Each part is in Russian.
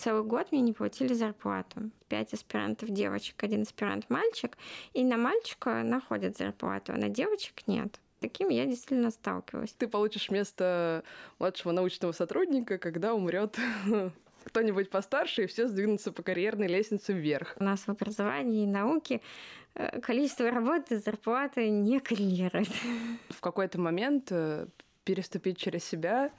целый год мне не платили зарплату. Пять аспирантов девочек, один аспирант мальчик. И на мальчика находят зарплату, а на девочек нет. Таким я действительно сталкивалась. Ты получишь место младшего научного сотрудника, когда умрет кто-нибудь постарше, и все сдвинутся по карьерной лестнице вверх. У нас в образовании и науке э, количество работы, зарплаты не коррелирует. В какой-то момент э, переступить через себя,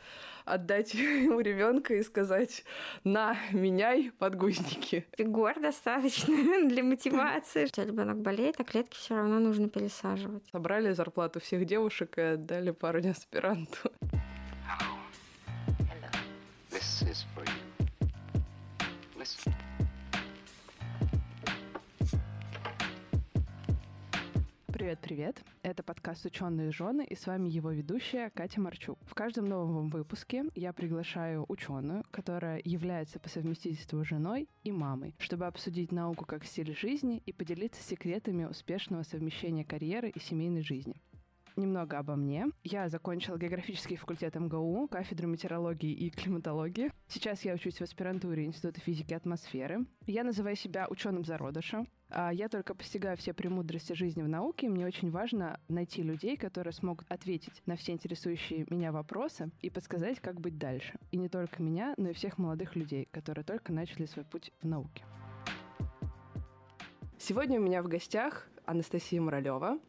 отдать ему ребенка и сказать «на, меняй подгузники». Фигур достаточно для мотивации. Если ребенок болеет, а клетки все равно нужно пересаживать. Собрали зарплату всех девушек и отдали парню аспиранту. Hello. Hello. This is for you. Привет-привет! Это подкаст «Ученые жены» и с вами его ведущая Катя Марчук. В каждом новом выпуске я приглашаю ученую, которая является по совместительству женой и мамой, чтобы обсудить науку как стиль жизни и поделиться секретами успешного совмещения карьеры и семейной жизни. Немного обо мне. Я закончила географический факультет МГУ, кафедру метеорологии и климатологии. Сейчас я учусь в аспирантуре Института физики атмосферы. Я называю себя ученым зародыша. А я только постигаю все премудрости жизни в науке, и мне очень важно найти людей, которые смогут ответить на все интересующие меня вопросы и подсказать, как быть дальше. И не только меня, но и всех молодых людей, которые только начали свой путь в науке. Сегодня у меня в гостях Анастасия Моралева,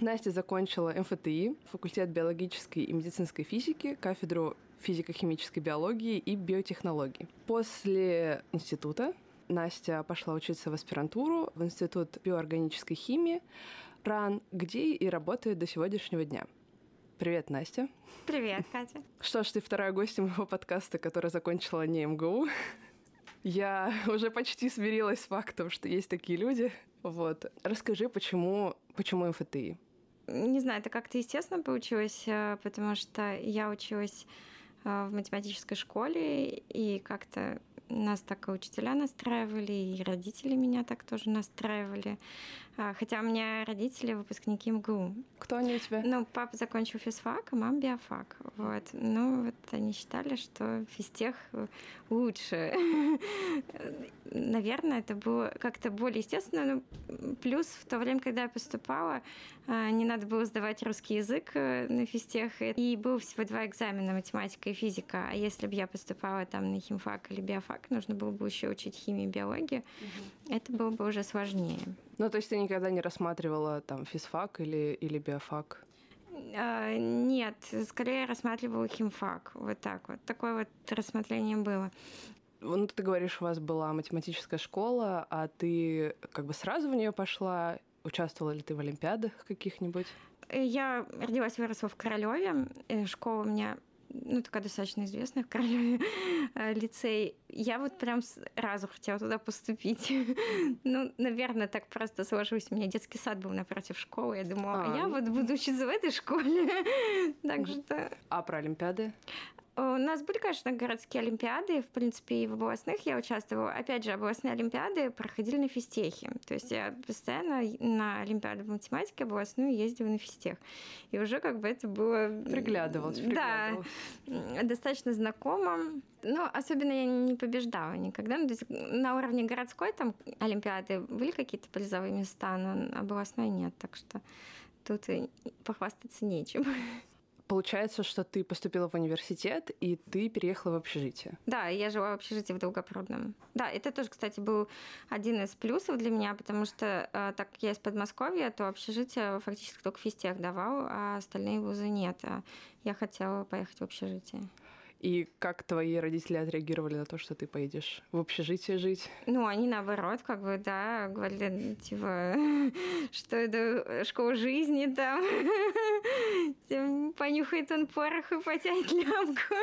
Настя закончила МФТИ, факультет биологической и медицинской физики, кафедру физико-химической биологии и биотехнологии. После института Настя пошла учиться в аспирантуру в Институт биоорганической химии РАН, где и работает до сегодняшнего дня. Привет, Настя. Привет, Катя. Что ж, ты вторая гостья моего подкаста, которая закончила не МГУ. Я уже почти смирилась с фактом, что есть такие люди. Вот. Расскажи, почему, почему МФТИ? Не знаю, это как-то естественно получилось, э, потому что я училась э, в математической школе, и как-то нас так и учителя настраивали, и родители меня так тоже настраивали. А, хотя у меня родители выпускники МГУ. Кто они у тебя? Ну, папа закончил физфак, а мама биофак. Вот. Ну, вот они считали, что физтех лучше. Наверное, это было как-то более естественно. Ну, плюс в то время, когда я поступала, а, не надо было сдавать русский язык э, на физтех. И было всего два экзамена, математика и физика. А если бы я поступала там на химфак или биофак, нужно было бы еще учить химию и биологию, угу. это было бы уже сложнее. Ну, то есть ты никогда не рассматривала там физфак или, или биофак? А, нет, скорее рассматривала химфак. Вот так вот. Такое вот рассмотрение было. Ну, ты говоришь, у вас была математическая школа, а ты как бы сразу в нее пошла? Участвовала ли ты в олимпиадах каких-нибудь? Я родилась и выросла в Королеве. Школа у меня ну, такая достаточно известная в Королеве э, лицей. Я вот прям сразу хотела туда поступить. ну, наверное, так просто сложилось. У меня детский сад был напротив школы. Я думала, а, а я вот буду учиться в этой школе. так что... А про Олимпиады? У нас были, конечно, городские олимпиады, в принципе, и в областных я участвовала. Опять же, областные олимпиады проходили на физтехе. То есть я постоянно на олимпиаду по математике областную ездила на физтех. И уже как бы это было... Приглядывалась, приглядывалась. Да, достаточно знакомо. Но особенно я не побеждала никогда. Ну, то есть на уровне городской там олимпиады были какие-то призовые места, но областной нет. Так что тут похвастаться нечем. Получается, что ты поступила в университет, и ты переехала в общежитие. Да, я жила в общежитии в Долгопрудном. Да, это тоже, кстати, был один из плюсов для меня, потому что э, так как я из Подмосковья, то общежитие фактически только физтех давал, а остальные вузы нет. А я хотела поехать в общежитие. И как твои родители отреагировали на то, что ты поедешь в общежитие жить? Ну, они наоборот, как бы, да, говорили, типа, что это школа жизни там. Понюхает он порох и потянет лямку.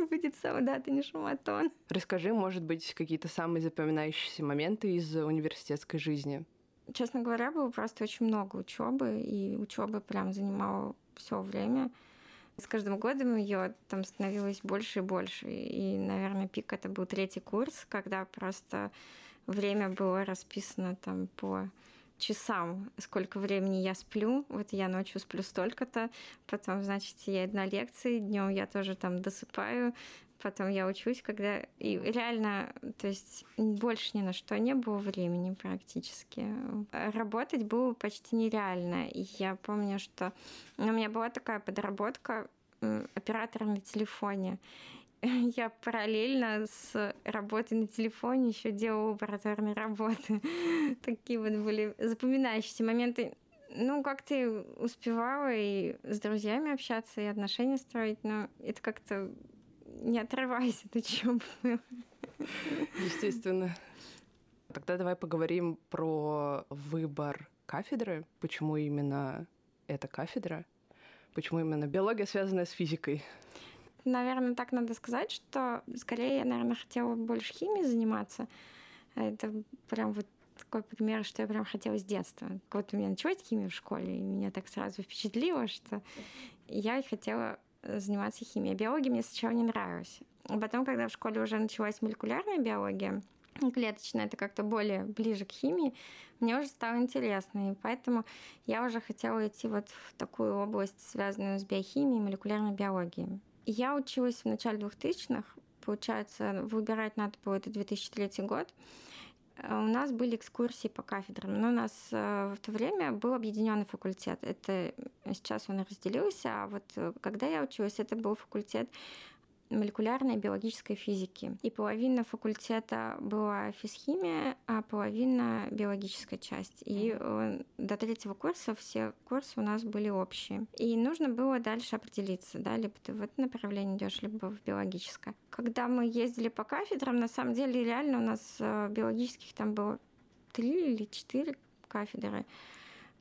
Будет солдат, а не шуматон. Расскажи, может быть, какие-то самые запоминающиеся моменты из университетской жизни? Честно говоря, было просто очень много учебы, и учеба прям занимала все время. С каждым годом ее там становилось больше и больше. И, наверное, пик это был третий курс, когда просто время было расписано там по часам, сколько времени я сплю. Вот я ночью сплю столько-то, потом, значит, я иду на лекции, днем я тоже там досыпаю, потом я учусь, когда и реально, то есть больше ни на что не было времени практически. Работать было почти нереально. И я помню, что у меня была такая подработка оператора на телефоне. Я параллельно с работой на телефоне еще делала лабораторные работы. Такие вот были запоминающиеся моменты. Ну, как ты успевала и с друзьями общаться, и отношения строить, но это как-то не отрывайся от учебы. Естественно. Тогда давай поговорим про выбор кафедры. Почему именно эта кафедра? Почему именно биология, связанная с физикой? Наверное, так надо сказать, что скорее я, наверное, хотела больше химией заниматься. Это прям вот такой пример, что я прям хотела с детства. Вот у меня началась химия в школе, и меня так сразу впечатлило, что я хотела заниматься химией. Биология мне сначала не нравилась. А потом, когда в школе уже началась молекулярная биология, клеточная, это как-то более ближе к химии, мне уже стало интересно, и поэтому я уже хотела идти вот в такую область, связанную с биохимией и молекулярной биологией. Я училась в начале 2000-х, получается, выбирать надо было это 2003 год. Э, у нас были экскурсии по кафедрам, но у нас э, в то время был объединенный факультет. Это сейчас он разделился, а вот э, когда я училась, это был факультет молекулярной биологической физики. И половина факультета была физхимия, а половина биологическая часть. И mm-hmm. до третьего курса все курсы у нас были общие. И нужно было дальше определиться, да, либо ты в это направление идешь, либо в биологическое. Когда мы ездили по кафедрам, на самом деле реально у нас э, биологических там было три или четыре кафедры.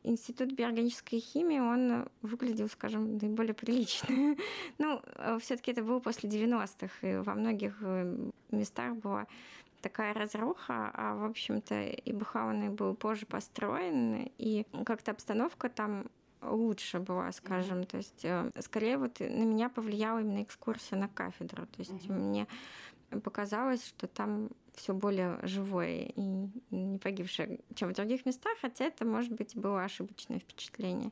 Институт биологической химии, он выглядел, скажем, наиболее прилично. ну, э, все таки это было после 90-х, и во многих э, местах была такая разруха, а, в общем-то, и Бухауны был позже построен, и как-то обстановка там лучше была, скажем. Mm-hmm. То есть, э, скорее, вот на меня повлияла именно экскурсия на кафедру. То есть, mm-hmm. мне показалось, что там все более живое и не погибшее, чем в других местах, хотя это, может быть, было ошибочное впечатление.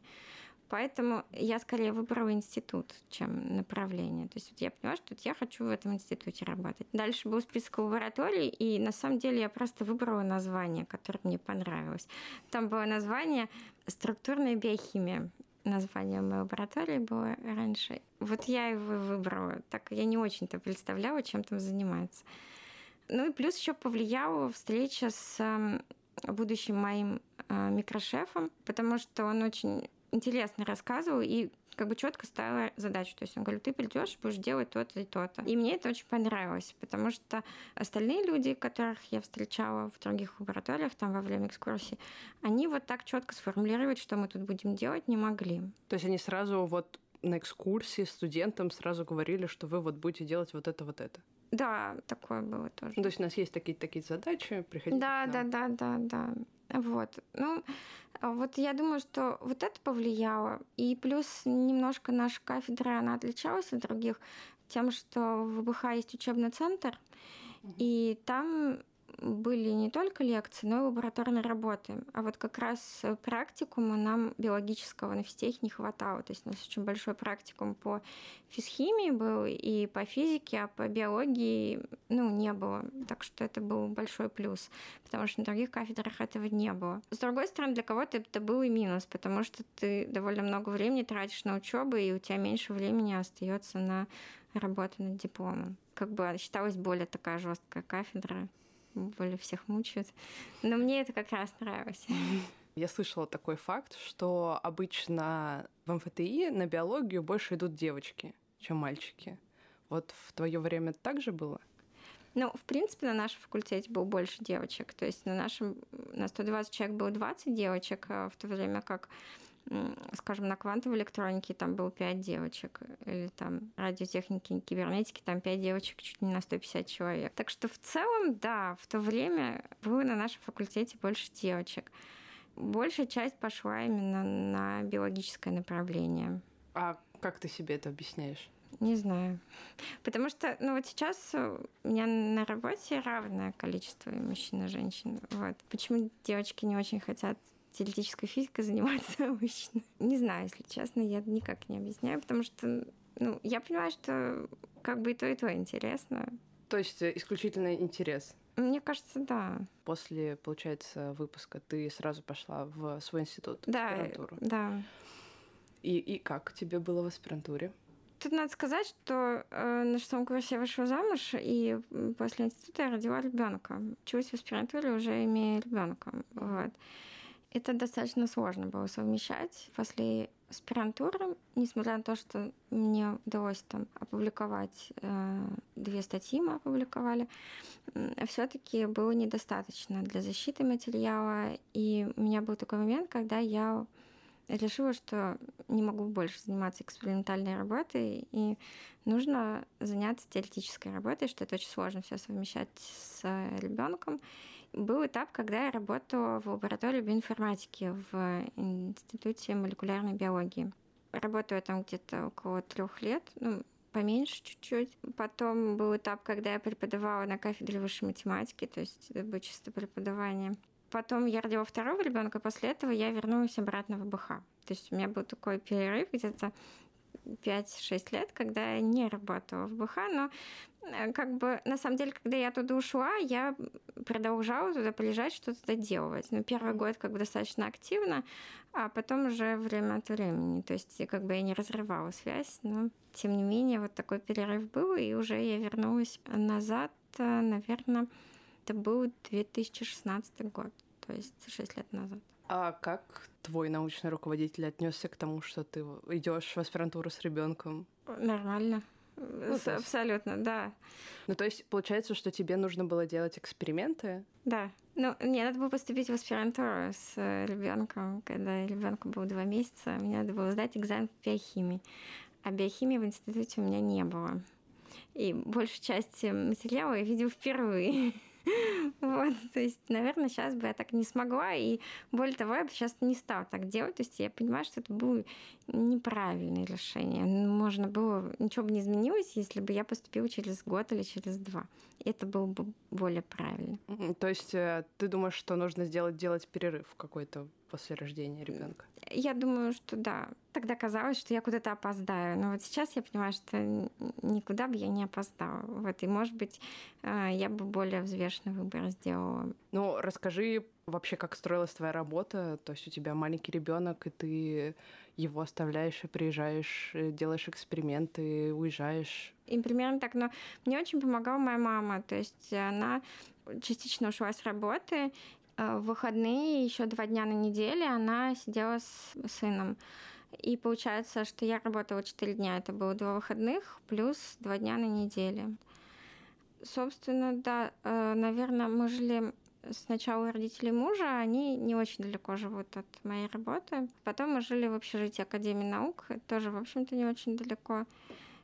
Поэтому я скорее выбрала институт, чем направление. То есть вот я поняла, что вот я хочу в этом институте работать. Дальше был список лабораторий, и на самом деле я просто выбрала название, которое мне понравилось. Там было название «Структурная биохимия» название моей лаборатории было раньше. Вот я его выбрала. Так я не очень-то представляла, чем там занимается. Ну и плюс еще повлияла встреча с будущим моим э, микрошефом, потому что он очень интересно рассказывал и как бы четко ставила задачу. То есть он говорит, ты придешь, будешь делать то-то и то-то. И мне это очень понравилось, потому что остальные люди, которых я встречала в других лабораториях, там во время экскурсии, они вот так четко сформулировать, что мы тут будем делать, не могли. То есть они сразу вот на экскурсии студентам сразу говорили, что вы вот будете делать вот это, вот это. Да, такое было тоже. Ну, то есть у нас есть такие такие задачи, приходите. Да, да, да, да, да. Вот. Ну, вот я думаю, что вот это повлияло. И плюс немножко наша кафедра, она отличалась от других тем, что в ВБХ есть учебный центр, и там были не только лекции, но и лабораторные работы. А вот как раз практикума нам биологического на физтехе не хватало. То есть у нас очень большой практикум по физхимии был и по физике, а по биологии ну, не было. Так что это был большой плюс, потому что на других кафедрах этого не было. С другой стороны, для кого-то это был и минус, потому что ты довольно много времени тратишь на учебу, и у тебя меньше времени остается на работу над дипломом. Как бы считалась более такая жесткая кафедра более всех мучают. Но мне это как раз нравилось. Я слышала такой факт, что обычно в МФТИ на биологию больше идут девочки, чем мальчики. Вот в твое время так же было? Ну, в принципе, на нашем факультете было больше девочек. То есть на нашем, на 120 человек было 20 девочек, а в то время как скажем, на квантовой электронике там было 5 девочек, или там радиотехники и кибернетики там 5 девочек чуть не на 150 человек. Так что в целом, да, в то время было на нашем факультете больше девочек. Большая часть пошла именно на биологическое направление. А как ты себе это объясняешь? Не знаю. Потому что, ну вот сейчас у меня на работе равное количество мужчин и женщин. Вот. Почему девочки не очень хотят теоретической физикой заниматься обычно. Не знаю, если честно, я никак не объясняю, потому что ну, я понимаю, что как бы и то, и то интересно. То есть э, исключительно интерес? Мне кажется, да. После, получается, выпуска ты сразу пошла в свой институт, да, аспирантуру. Да. И, и как тебе было в аспирантуре? Тут надо сказать, что э, на шестом курсе я вышла замуж, и после института я родила ребенка. Училась в аспирантуре, уже имея ребенка. Вот. Это достаточно сложно было совмещать. После аспирантуры, несмотря на то, что мне удалось там опубликовать, э, две статьи мы опубликовали, э, все-таки было недостаточно для защиты материала. И у меня был такой момент, когда я решила, что не могу больше заниматься экспериментальной работой, и нужно заняться теоретической работой, что это очень сложно все совмещать с ребенком. Был этап, когда я работала в лаборатории биоинформатики в Институте молекулярной биологии. Работаю там где-то около трех лет, ну, поменьше чуть-чуть. Потом был этап, когда я преподавала на кафедре высшей математики, то есть это было чисто преподавание. Потом я родила второго ребенка, после этого я вернулась обратно в БХ. То есть у меня был такой перерыв где-то 5-6 лет, когда я не работала в БХ, но как бы на самом деле, когда я туда ушла, я продолжала туда полежать, что-то доделывать. Но первый год как бы достаточно активно, а потом уже время от времени. То есть как бы я не разрывала связь, но тем не менее вот такой перерыв был, и уже я вернулась назад, э, наверное, это был 2016 год, то есть 6 лет назад. А как твой научный руководитель отнесся к тому, что ты идешь в аспирантуру с ребенком? Нормально. Ну, есть... Абсолютно, да. Ну, то есть, получается, что тебе нужно было делать эксперименты? Да. Ну, мне надо было поступить в аспирантуру с ребенком, когда ребенку было два месяца. Мне надо было сдать экзамен по биохимии. А биохимии в институте у меня не было. И большую часть материала я видела впервые. Вот, то есть, наверное, сейчас бы я так не смогла, и более того, я бы сейчас не стала так делать, то есть я понимаю, что это было неправильное решение. Можно было, ничего бы не изменилось, если бы я поступила через год или через два. Это было бы более правильно. То есть э, ты думаешь, что нужно сделать, делать перерыв какой-то после рождения ребенка? Я думаю, что да. Тогда казалось, что я куда-то опоздаю. Но вот сейчас я понимаю, что никуда бы я не опоздала. Вот, и, может быть, э, я бы более взвешенный выбор сделала. Ну, расскажи вообще, как строилась твоя работа. То есть у тебя маленький ребенок, и ты его оставляешь и приезжаешь, э, делаешь эксперименты, уезжаешь. И примерно так. Но мне очень помогала моя мама. То есть она частично ушла с работы, в выходные еще два дня на неделе она сидела с сыном. И получается, что я работала четыре дня. Это было два выходных плюс два дня на неделе. Собственно, да, э, наверное, мы жили сначала у родителей мужа, они не очень далеко живут от моей работы. Потом мы жили в общежитии Академии наук, тоже, в общем-то, не очень далеко.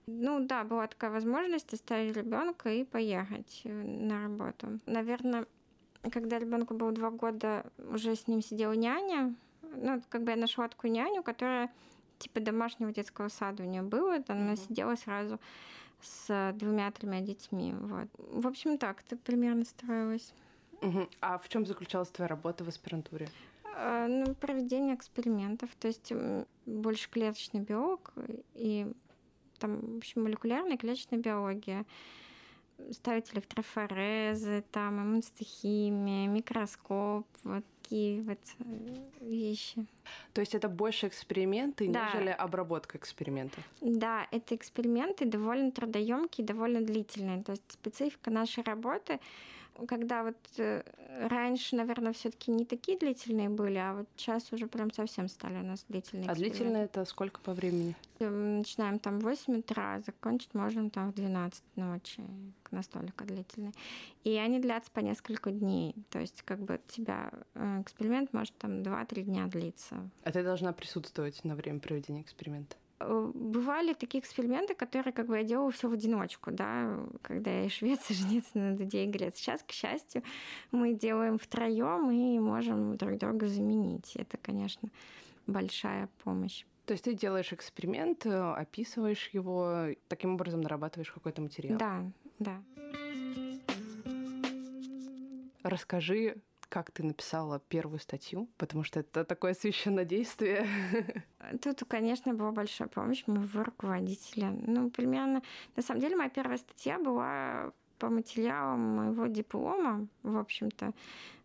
Ну да, была такая возможность оставить ребенка и поехать э, на работу. Наверное, когда ребенку было два года, уже с ним сидела няня. Ну, как бы я нашла такую няню, которая типа домашнего детского сада у нее было. Там mm-hmm. она сидела сразу с двумя-тремя детьми. Вот. В общем, так это примерно строилось. Угу. А в чем заключалась твоя работа в аспирантуре? А, ну, проведение экспериментов, то есть больше клеточный биолог и там, в общем, молекулярная клеточная биология ставить электрофорезы, там, иммунстохимия, микроскоп, вот такие вот э, вещи. То есть это больше эксперименты, да. нежели обработка экспериментов? Да, это эксперименты довольно трудоемкие, довольно длительные. То есть специфика нашей работы когда вот э, раньше, наверное, все-таки не такие длительные были, а вот сейчас уже прям совсем стали у нас длительные. А длительные это сколько по времени? Мы начинаем там в 8 утра, закончить можем там в 12 ночи, настолько длительные. И они длятся по несколько дней. То есть как бы у тебя э, эксперимент может там 2-3 дня длиться. А ты должна присутствовать на время проведения эксперимента? Э, бывали такие эксперименты, которые как бы я делала все в одиночку, да, когда я и швец, и жнец на дуде и грец. Сейчас, к счастью, мы делаем втроем и можем друг друга заменить. Это, конечно, большая помощь. То есть ты делаешь эксперимент, э, описываешь его, таким образом нарабатываешь какой-то материал. Да, да. Расскажи, как ты написала первую статью? Потому что это такое священное действие. Тут, конечно, была большая помощь моего руководителя. Ну, примерно... На самом деле, моя первая статья была по материалам моего диплома, в общем-то.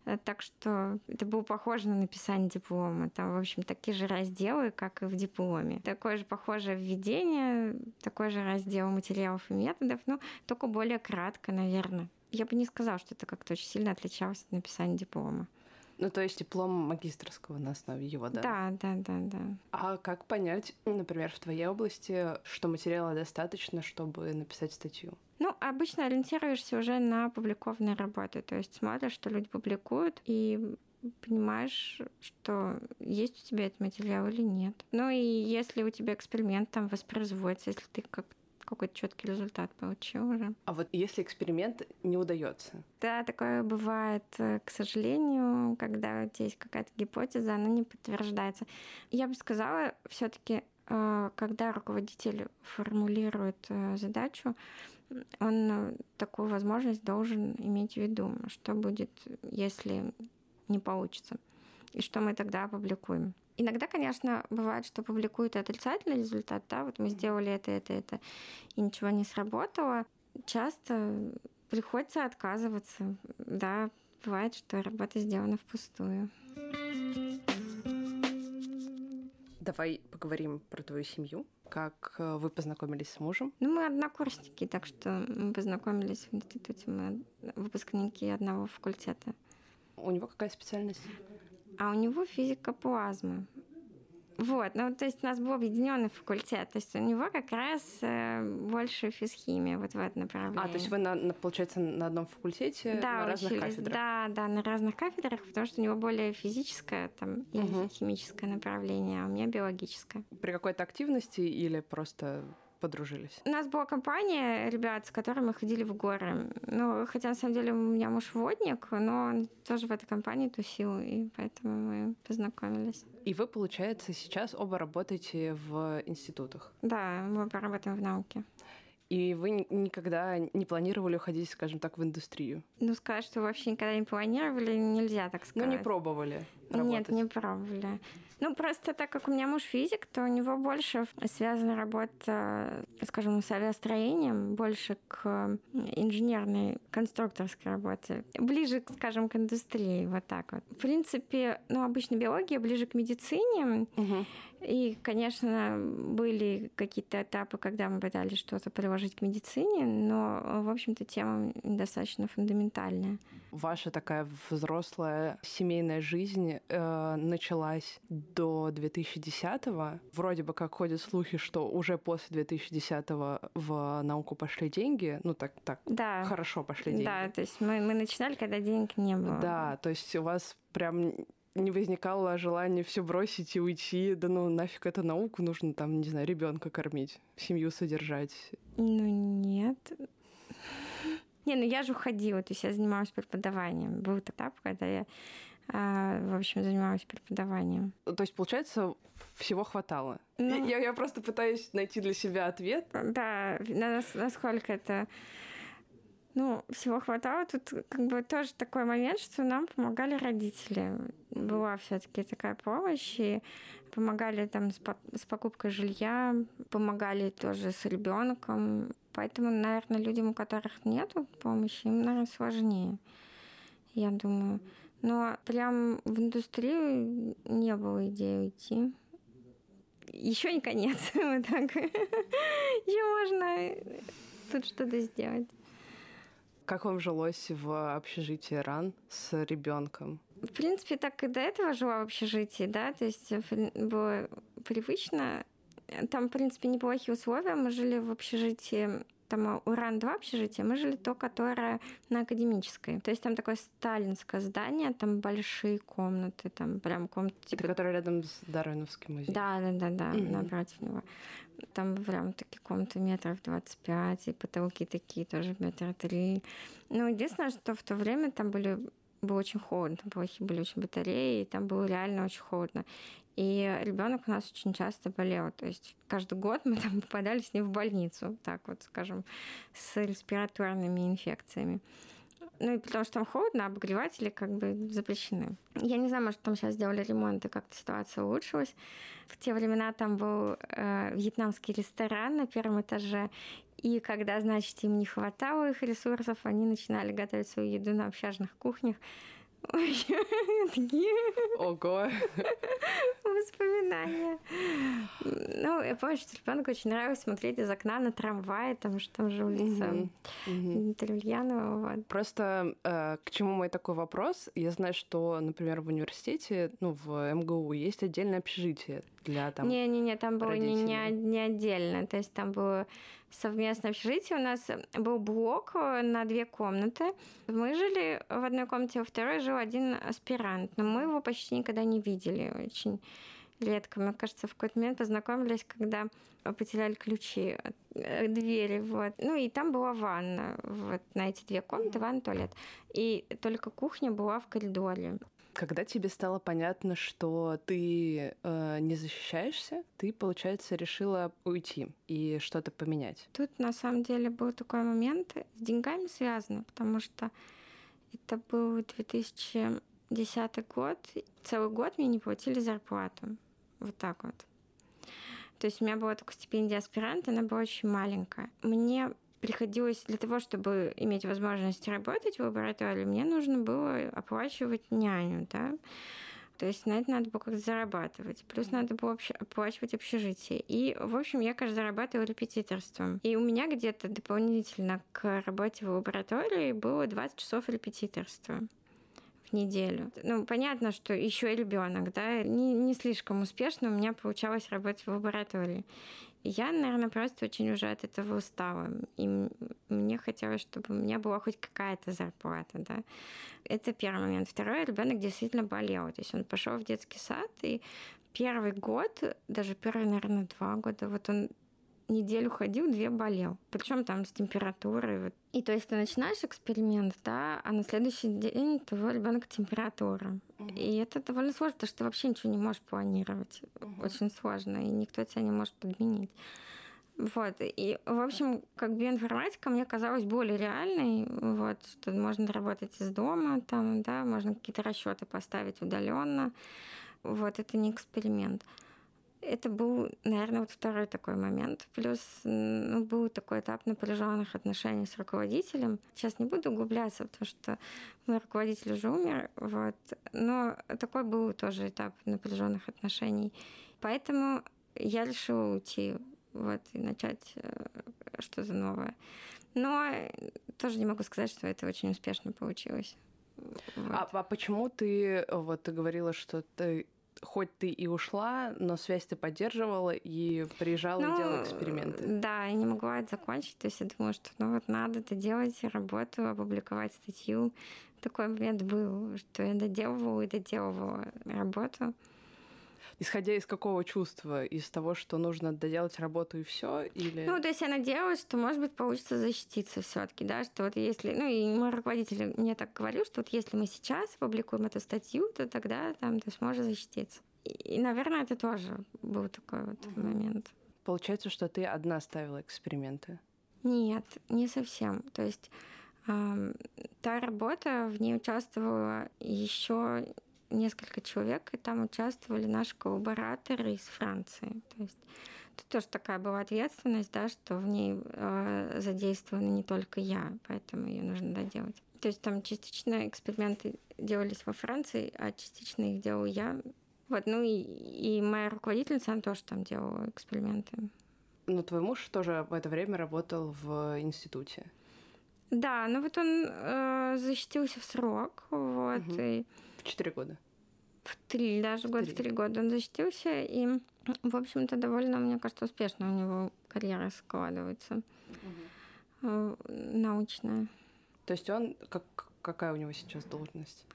Э, так что это было похоже на написание диплома. Там, в общем, такие же разделы, как и в дипломе. Такое же похожее введение, такой же раздел материалов и методов, ну, только более кратко, наверное. Я бы не сказала, что это как-то очень сильно отличалось от написания диплома. Ну, то есть диплом магистрского на основе его, да? Да, да, да, да. А как понять, например, в твоей области, что материала достаточно, чтобы написать статью? Ну, обычно ориентируешься уже на опубликованные работы, то есть смотришь, что люди публикуют, и понимаешь, что есть у тебя этот материал или нет. Ну и если у тебя эксперимент там воспроизводится, если ты как какой-то четкий результат получил уже. А вот если эксперимент не удается? Да, такое бывает, э, к сожалению, когда у тебя есть какая-то гипотеза, она не подтверждается. Я бы сказала, все-таки, э, когда руководитель формулирует э, задачу, он такую возможность должен иметь в виду, что будет, если не получится, и что мы тогда опубликуем. Иногда, конечно, бывает, что публикуют отрицательный результат, да, вот мы сделали это, это, это, и ничего не сработало. Часто приходится отказываться, да, бывает, что работа сделана впустую. Давай поговорим про твою семью. Как э, вы познакомились с мужем? Ну, мы однокурсники, так что мы познакомились в институте. Мы выпускники одного факультета. У него какая специальность? А у него физика плазмы. Вот, ну то есть у нас был объединенный факультет, то есть у него как раз э, больше физхимия вот в этом направлении. А, то есть вы, на, на, получается, на одном факультете да, на разных учились, кафедрах? Да, да, на разных кафедрах, потому что у него более физическое там и угу. химическое направление, а у меня биологическое. При какой-то активности или просто подружились? У нас была компания ребят, с которыми мы ходили в горы. Ну, хотя на самом деле у меня муж водник, но он тоже в этой компании тусил, и поэтому мы познакомились. И вы, получается, сейчас оба работаете в институтах? Да, мы оба работаем в науке. И вы никогда не планировали уходить, скажем так, в индустрию? Ну, сказать, что вообще никогда не планировали, нельзя так сказать. Ну, не пробовали работать? Нет, не пробовали. Ну, просто так как у меня муж физик, то у него больше связана работа, скажем, с авиастроением, больше к инженерной, конструкторской работе. Ближе, скажем, к индустрии, вот так вот. В принципе, ну, обычно биология ближе к медицине. Угу. И, конечно, были какие-то этапы, когда мы пытались что-то приложить к медицине, но, в общем-то, тема достаточно фундаментальная. Ваша такая взрослая семейная жизнь э, началась до 2010-го. Вроде бы как ходят слухи, что уже после 2010-го в науку пошли деньги. Ну, так, так да. хорошо пошли деньги. Да, то есть мы, мы начинали, когда денег не было. Да, то есть у вас прям не возникало желания все бросить и уйти. Да ну нафиг это науку, нужно там, не знаю, ребенка кормить, семью содержать. Ну нет. Не, ну я же уходила, то есть я занималась преподаванием. Был этап, когда я, в общем, занималась преподаванием. То есть, получается, всего хватало. Ну, я, я просто пытаюсь найти для себя ответ. Да, насколько это ну, всего хватало. Тут как бы тоже такой момент, что нам помогали родители. Была все таки такая помощь, и помогали там с, с покупкой жилья, помогали тоже с ребенком. Поэтому, наверное, людям, у которых нет помощи, им, наверное, сложнее, я думаю. Но прям в индустрию не было идеи уйти. Еще не конец. Вот так. Еще можно тут что-то сделать. Как вам жилось в общежитии РАН с ребенком? В принципе, так и до этого жила в общежитии, да, то есть было привычно. Там, в принципе, неплохие условия. Мы жили в общежитии там Уран-2 общежитие, мы жили то, которое на академической. То есть там такое сталинское здание, там большие комнаты, там прям комнаты... Типа... Это которое рядом с Дарвиновским музеем? Да, да, да, да, mm-hmm. напротив него. Там прям такие комнаты метров 25, и потолки такие тоже метра три. Ну, единственное, что в то время там были было очень холодно, плохие были очень батареи, и там было реально очень холодно. И ребенок у нас очень часто болел. То есть каждый год мы там попадали с ним в больницу, так вот скажем, с респираторными инфекциями. Ну и потому что там холодно, обогреватели как бы запрещены. Я не знаю, может, там сейчас сделали ремонт, и как-то ситуация улучшилась. В те времена там был э, вьетнамский ресторан на первом этаже, и когда, значит, им не хватало их ресурсов, они начинали готовить свою еду на общажных кухнях. Такие Ого. воспоминания. Ну, я помню, что ребенку очень нравилось смотреть из окна на трамвай, потому что там же улица Трильянова. Вот. Просто э, к чему мой такой вопрос? Я знаю, что, например, в университете, ну, в МГУ есть отдельное общежитие для там Не-не-не, там было не, не, не отдельно. То есть там было совместное общежитие. У нас был блок э, на две комнаты. Мы жили в одной комнате, во второй жил один аспирант. Но мы его почти никогда не видели. Очень редко. Мне кажется, в какой-то момент познакомились, когда потеряли ключи от э, двери, вот. Ну и там была ванна, вот, на эти две комнаты, ванна, туалет. И только кухня была в коридоре. Когда тебе стало понятно, что ты э, не защищаешься, ты, получается, решила уйти и что-то поменять? Тут на самом деле был такой момент с деньгами связано, потому что это был 2010 год. Целый год мне не платили зарплату. Вот так вот. То есть у меня была только стипендия аспиранта, она была очень маленькая. Мне приходилось для того, чтобы иметь возможность работать в лаборатории, мне нужно было оплачивать няню, да. То есть на это надо было как-то зарабатывать. Плюс надо было оплачивать общежитие. И, в общем, я, кажется, зарабатывала репетиторством. И у меня где-то дополнительно к работе в лаборатории было 20 часов репетиторства в неделю. Ну, понятно, что еще и ребенок, да, не, не слишком успешно у меня получалось работать в лаборатории. Я, наверное, просто очень уже от этого устала. И мне хотелось, чтобы у меня была хоть какая-то зарплата, да. Это первый момент. Второй, ребенок действительно болел. То есть он пошел в детский сад, и первый год, даже первые, наверное, два года, вот он неделю ходил, две болел. Причем там с температурой. Вот. И то есть ты начинаешь эксперимент, да, а на следующий день твой ребенок температура. Угу. И это довольно сложно, потому что ты вообще ничего не можешь планировать. Угу. Очень сложно, и никто тебя не может подменить. Вот. И, в общем, как биоинформатика мне казалась более реальной, вот, что можно работать из дома, там, да, можно какие-то расчеты поставить удаленно. Вот, это не эксперимент. Это был, наверное, вот второй такой момент. Плюс ну, был такой этап напряженных отношений с руководителем. Сейчас не буду углубляться, потому что мой руководитель уже умер. Вот. Но такой был тоже этап напряженных отношений. Поэтому я решила уйти вот, и начать э, что-то новое. Но тоже не могу сказать, что это очень успешно получилось. Вот. А, а почему ты вот ты говорила, что ты хоть ты и ушла, но связь ты поддерживала и приезжала ну, и делала эксперименты. Да, я не могла это закончить. То есть я думала, что ну вот надо это делать, работу, опубликовать статью. Такой момент был, что я доделывала и доделывала работу. Исходя из какого чувства? Из того, что нужно доделать работу и все, или? Ну, то есть я надеялась, что, может быть, получится защититься все-таки, да, что вот если, ну, и мой руководитель мне так говорил, что вот если мы сейчас публикуем эту статью, то тогда там ты сможешь защититься. И, и наверное, это тоже был такой вот угу. момент. Получается, что ты одна ставила эксперименты? Нет, не совсем. То есть э, та работа, в ней участвовала еще несколько человек, и там участвовали наши коллабораторы из Франции. То есть тут тоже такая была ответственность, да, что в ней э, задействована не только я, поэтому ее нужно доделать. То есть там частично эксперименты делались во Франции, а частично их делал я. Вот, ну и, и моя руководительница, она тоже там делала эксперименты. Ну, твой муж тоже в это время работал в институте. Да, ну вот он э, защитился в срок, вот, угу. и Четыре года. В три, даже год в три года он защитился, и, в общем-то, довольно, мне кажется, успешно у него карьера складывается. Угу. Научная. То есть он, как, какая у него сейчас должность?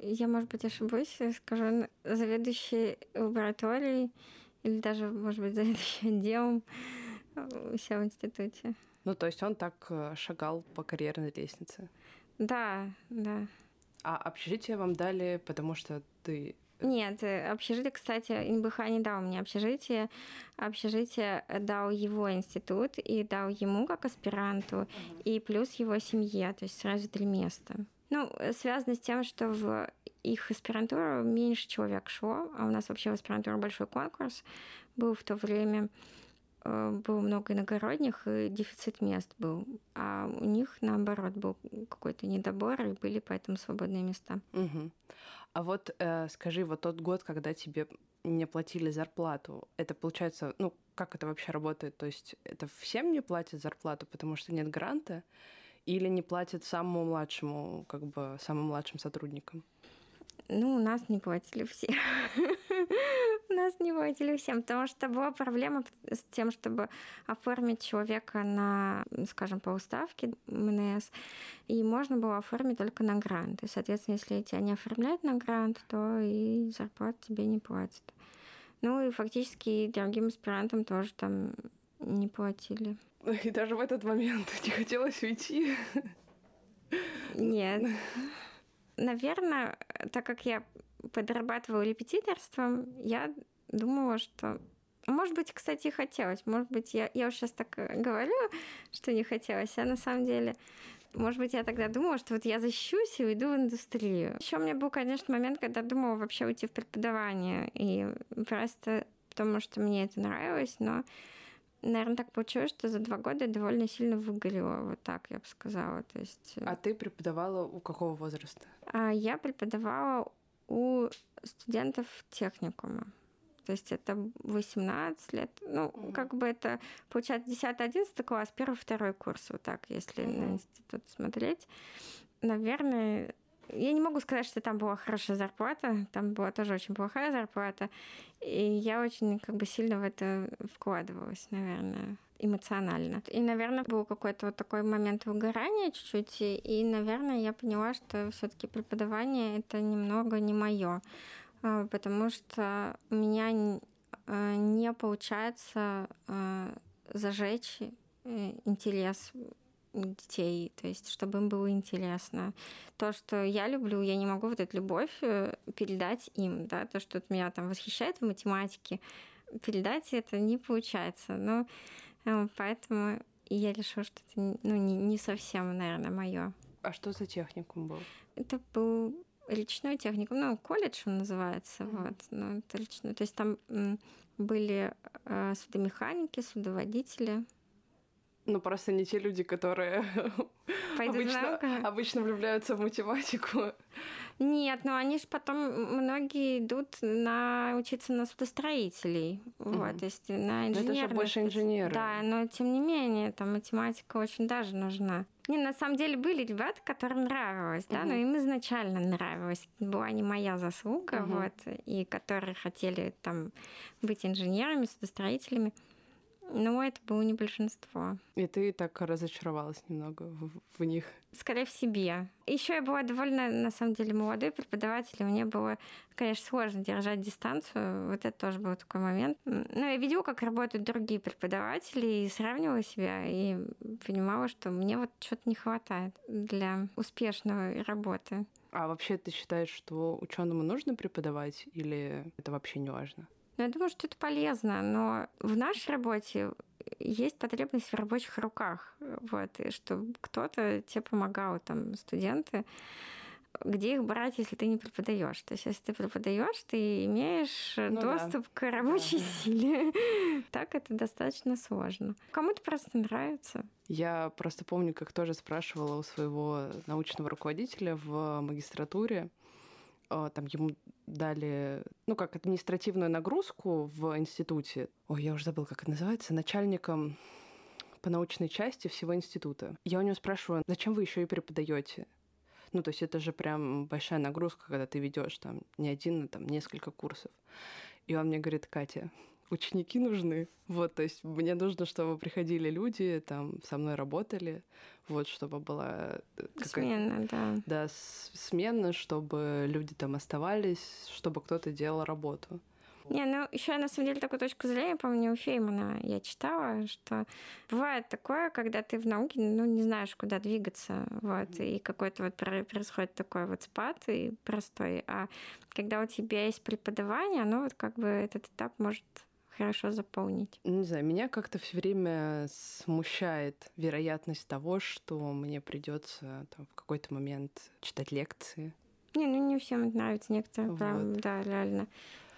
Я, может быть, ошибусь, скажу, заведующий лабораторией или даже, может быть, заведующий отделом у себя в институте. Ну, то есть он так э, шагал по карьерной лестнице? Да, да. А общежитие вам дали, потому что ты Нет, э, общежитие, кстати, НБХ не дал мне общежитие. Общежитие дал его институт и дал ему как аспиранту, uh-huh. и плюс его семье, то есть сразу три места. Ну, э, связано с тем, что в их аспирантуру меньше человек шло, а у нас вообще в аспирантуру большой конкурс был в то время. Э, было много иногородних, и дефицит мест был. А у них, наоборот, был какой-то недобор, и были поэтому свободные места. Угу. А вот э, скажи, вот тот год, когда тебе не платили зарплату, это получается, ну, как это вообще работает? То есть это всем не платят зарплату, потому что нет гранта, или не платят самому младшему, как бы самым младшим сотрудникам? Ну, у нас не платили все. Нас не платили всем, потому что была проблема с тем, чтобы оформить человека на, скажем, по уставке МНС, и можно было оформить только на грант. И, соответственно, если тебя не оформляют на грант, то и зарплат тебе не платят. Ну и фактически другим аспирантам тоже там не платили. И даже в этот момент не хотелось уйти? Нет. Наверное, так как я подрабатывала репетиторством, я думала, что... Может быть, кстати, и хотелось. Может быть, я, я сейчас так говорю, что не хотелось, а на самом деле... Может быть, я тогда думала, что вот я защищусь и уйду в индустрию. Еще у меня был, конечно, момент, когда думала вообще уйти в преподавание. И просто потому что мне это нравилось, но наверное, так получилось, что за два года я довольно сильно выгорела, вот так я бы сказала. То есть... Э, а ты преподавала у какого возраста? А я преподавала у студентов техникума. То есть это 18 лет. Ну, mm-hmm. как бы это, получается, 10-11 класс, первый, второй курс, вот так, если mm-hmm. на институт смотреть. Наверное, я не могу сказать, что там была хорошая зарплата, там была тоже очень плохая зарплата, и я очень как бы сильно в это вкладывалась, наверное, эмоционально. И, наверное, был какой-то вот такой момент выгорания чуть-чуть, и, наверное, я поняла, что все таки преподавание — это немного не мое, а, потому что у меня а, не получается а, зажечь э, интерес детей, то есть чтобы им было интересно. То, что я люблю, я не могу вот эту любовь э, передать им, да, то, что меня там восхищает в математике, передать это не получается. Э, поэтому я решила, что это ну, не, не совсем, наверное, мое. А что за техникум был? Это был речной техникум, ну, колледж он называется, mm-hmm. вот, ну, это речной. То есть там были э, судомеханики, судоводители, ну, просто не те люди, которые обычно, обычно влюбляются в математику. Нет, но они же потом многие идут на учиться на судостроителей, mm-hmm. вот, то есть на инженерных. Это же больше инженеры. Да, но тем не менее, там математика очень даже нужна. Не, на самом деле были ребята, которым нравилось, да, mm-hmm. но им изначально нравилось. Была не моя заслуга, mm-hmm. вот, и которые хотели там быть инженерами, судостроителями. Ну, это было не большинство. И ты так разочаровалась немного в, в них? Скорее в себе. Еще я была довольно, на самом деле, молодой преподаватель, и мне было, конечно, сложно держать дистанцию. Вот это тоже был такой момент. Но я видела, как работают другие преподаватели, и сравнивала себя, и понимала, что мне вот что-то не хватает для успешной работы. А вообще ты считаешь, что ученому нужно преподавать, или это вообще не важно? Ну, я думаю, что это полезно, но в нашей работе есть потребность в рабочих руках, вот, и чтобы кто-то тебе помогал, там, студенты, где их брать, если ты не преподаешь? То есть, если ты преподаешь, ты имеешь ну, доступ да. к рабочей да. силе. так это достаточно сложно. Кому-то просто нравится. Я просто помню, как тоже спрашивала у своего научного руководителя в магистратуре, там ему дали, ну, как административную нагрузку в институте. Ой, я уже забыл, как это называется, начальником по научной части всего института. Я у него спрашиваю, зачем вы еще и преподаете? Ну, то есть это же прям большая нагрузка, когда ты ведешь там не один, а там несколько курсов. И он мне говорит, Катя, ученики нужны. Вот, то есть мне нужно, чтобы приходили люди, там, со мной работали, вот, чтобы была... Э, смена, да. Да, смена, чтобы люди там оставались, чтобы кто-то делал работу. Не, ну еще на самом деле такую точку зрения, помню, у Феймана я читала, что бывает такое, когда ты в науке, ну, не знаешь, куда двигаться, вот, и какой-то вот происходит такой вот спад и простой, а когда у тебя есть преподавание, оно вот как бы этот этап может хорошо заполнить. Не знаю, меня как-то все время смущает вероятность того, что мне придется там в какой-то момент читать лекции. Не, ну не всем это нравится, некоторые вот. прям, да, реально.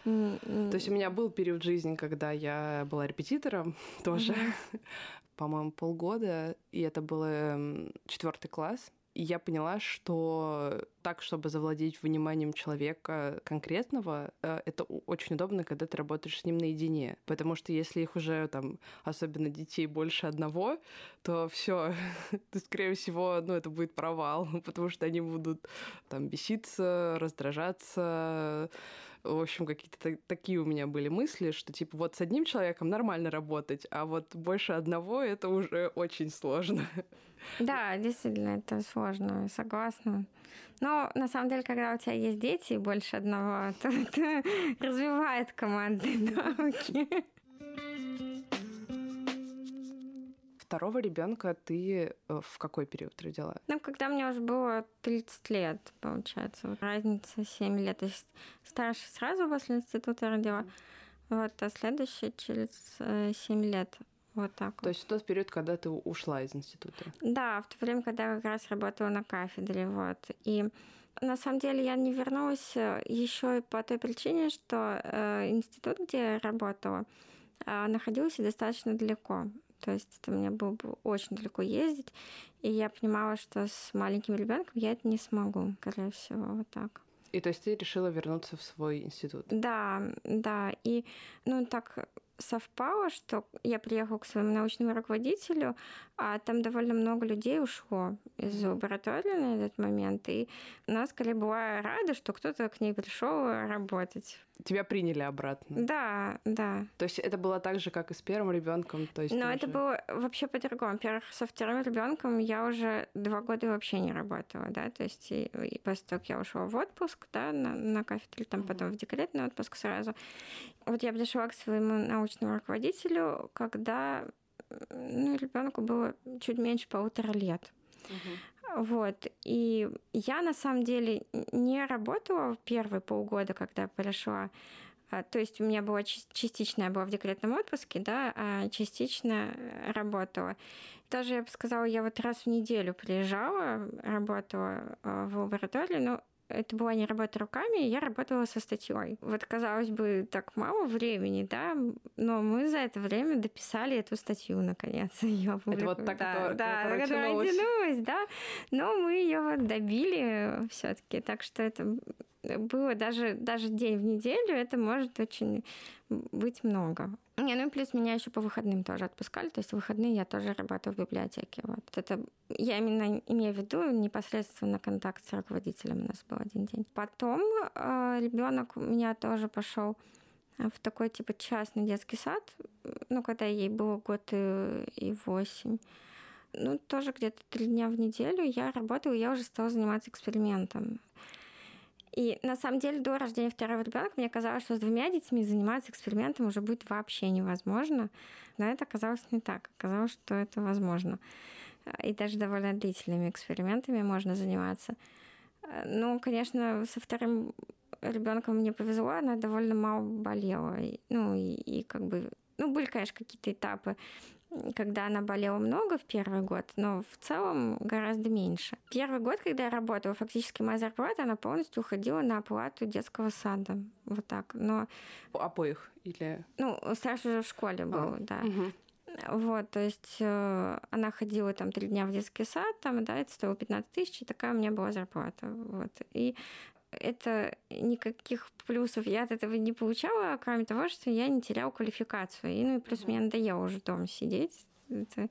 То есть у меня был период жизни, когда я была репетитором тоже, mm-hmm. по-моему, полгода, и это был эм, четвертый класс. Я поняла, что так, чтобы завладеть вниманием человека конкретного, э, это очень удобно, когда ты работаешь с ним наедине. Потому что если их уже там, особенно детей, больше одного, то все, ты, скорее всего, ну, это будет провал, потому что они будут там беситься, раздражаться, в общем, какие-то такие у меня были мысли, что типа вот с одним человеком нормально работать, а вот больше одного это уже очень сложно. Да, действительно, это сложно, согласна. Но на самом деле, когда у тебя есть дети больше одного, то это развивает командные навыки. Второго ребенка ты э, в какой период родила? Ну, когда мне уже было 30 лет, получается. Разница 7 лет. То есть старше сразу после института родила, вот, а следующая через 7 э, лет. Вот так. То вот. есть в тот период, когда ты ушла из института? Да, в то время, когда я как раз работала на кафедре, вот. И на самом деле я не вернулась э, еще и по той причине, что институт, где я работала, находился достаточно далеко. То есть это мне было бы очень далеко ездить, и я понимала, что с маленьким ребенком я это не смогу, скорее всего, вот так. И то есть ты решила вернуться в свой институт? Да, да. И ну так совпало, что я приехала к своему научному руководителю, а там довольно много людей ушло из лаборатории на этот момент, и она скорее была рада, что кто-то к ней пришел работать. Тебя приняли обратно. Да, да. То есть это было так же, как и с первым ребенком, то есть. Но это было вообще по-другому. Во-первых, со вторым ребенком я уже два года вообще не работала, да, то есть и, и после того, как я ушла в отпуск, да, на, на кафедре, там потом в декретный отпуск сразу. Вот я пришла к своему научному руководителю, когда ну, ребенку было чуть меньше полутора лет. Угу. Вот. И я на самом деле не работала в первые полгода, когда пришла. А, то есть у меня была частично, я была в декретном отпуске, да, а частично работала. Тоже, я бы сказала, я вот раз в неделю приезжала, работала а, в лаборатории, но это была не работа руками, я работала со статьей. Вот, казалось бы, так мало времени, да, но мы за это время дописали эту статью, наконец, ее Это вот так, да, это, да, которая тянулась, да, но мы ее вот добили все таки так что это было даже, даже день в неделю, это может очень быть много. Не, ну и плюс меня еще по выходным тоже отпускали, то есть в выходные я тоже работаю в библиотеке. Вот это я именно имею в виду непосредственно контакт с руководителем у нас был один день. Потом э, ребенок у меня тоже пошел в такой типа частный детский сад, ну когда ей было год и, и восемь. Ну, тоже где-то три дня в неделю я работала, я уже стала заниматься экспериментом. И на самом деле до рождения второго ребенка мне казалось, что с двумя детьми заниматься экспериментом уже будет вообще невозможно. Но это оказалось не так. Оказалось, что это возможно. И даже довольно длительными экспериментами можно заниматься. Ну, конечно, со вторым ребенком мне повезло, она довольно мало болела. Ну, и, и как бы ну, были, конечно, какие-то этапы когда она болела много в первый год, но в целом гораздо меньше. Первый год, когда я работала, фактически моя зарплата, она полностью уходила на оплату детского сада. Вот так. Но... Обоих? Или... Ну, старший уже в школе был, а, да. Угу. Вот, то есть э, она ходила там три дня в детский сад, там, да, это стоило 15 тысяч, и такая у меня была зарплата. Вот. И это никаких плюсов я от этого не получала, кроме того, что я не теряла квалификацию. И, ну и плюс мне надоело уже дома сидеть. Это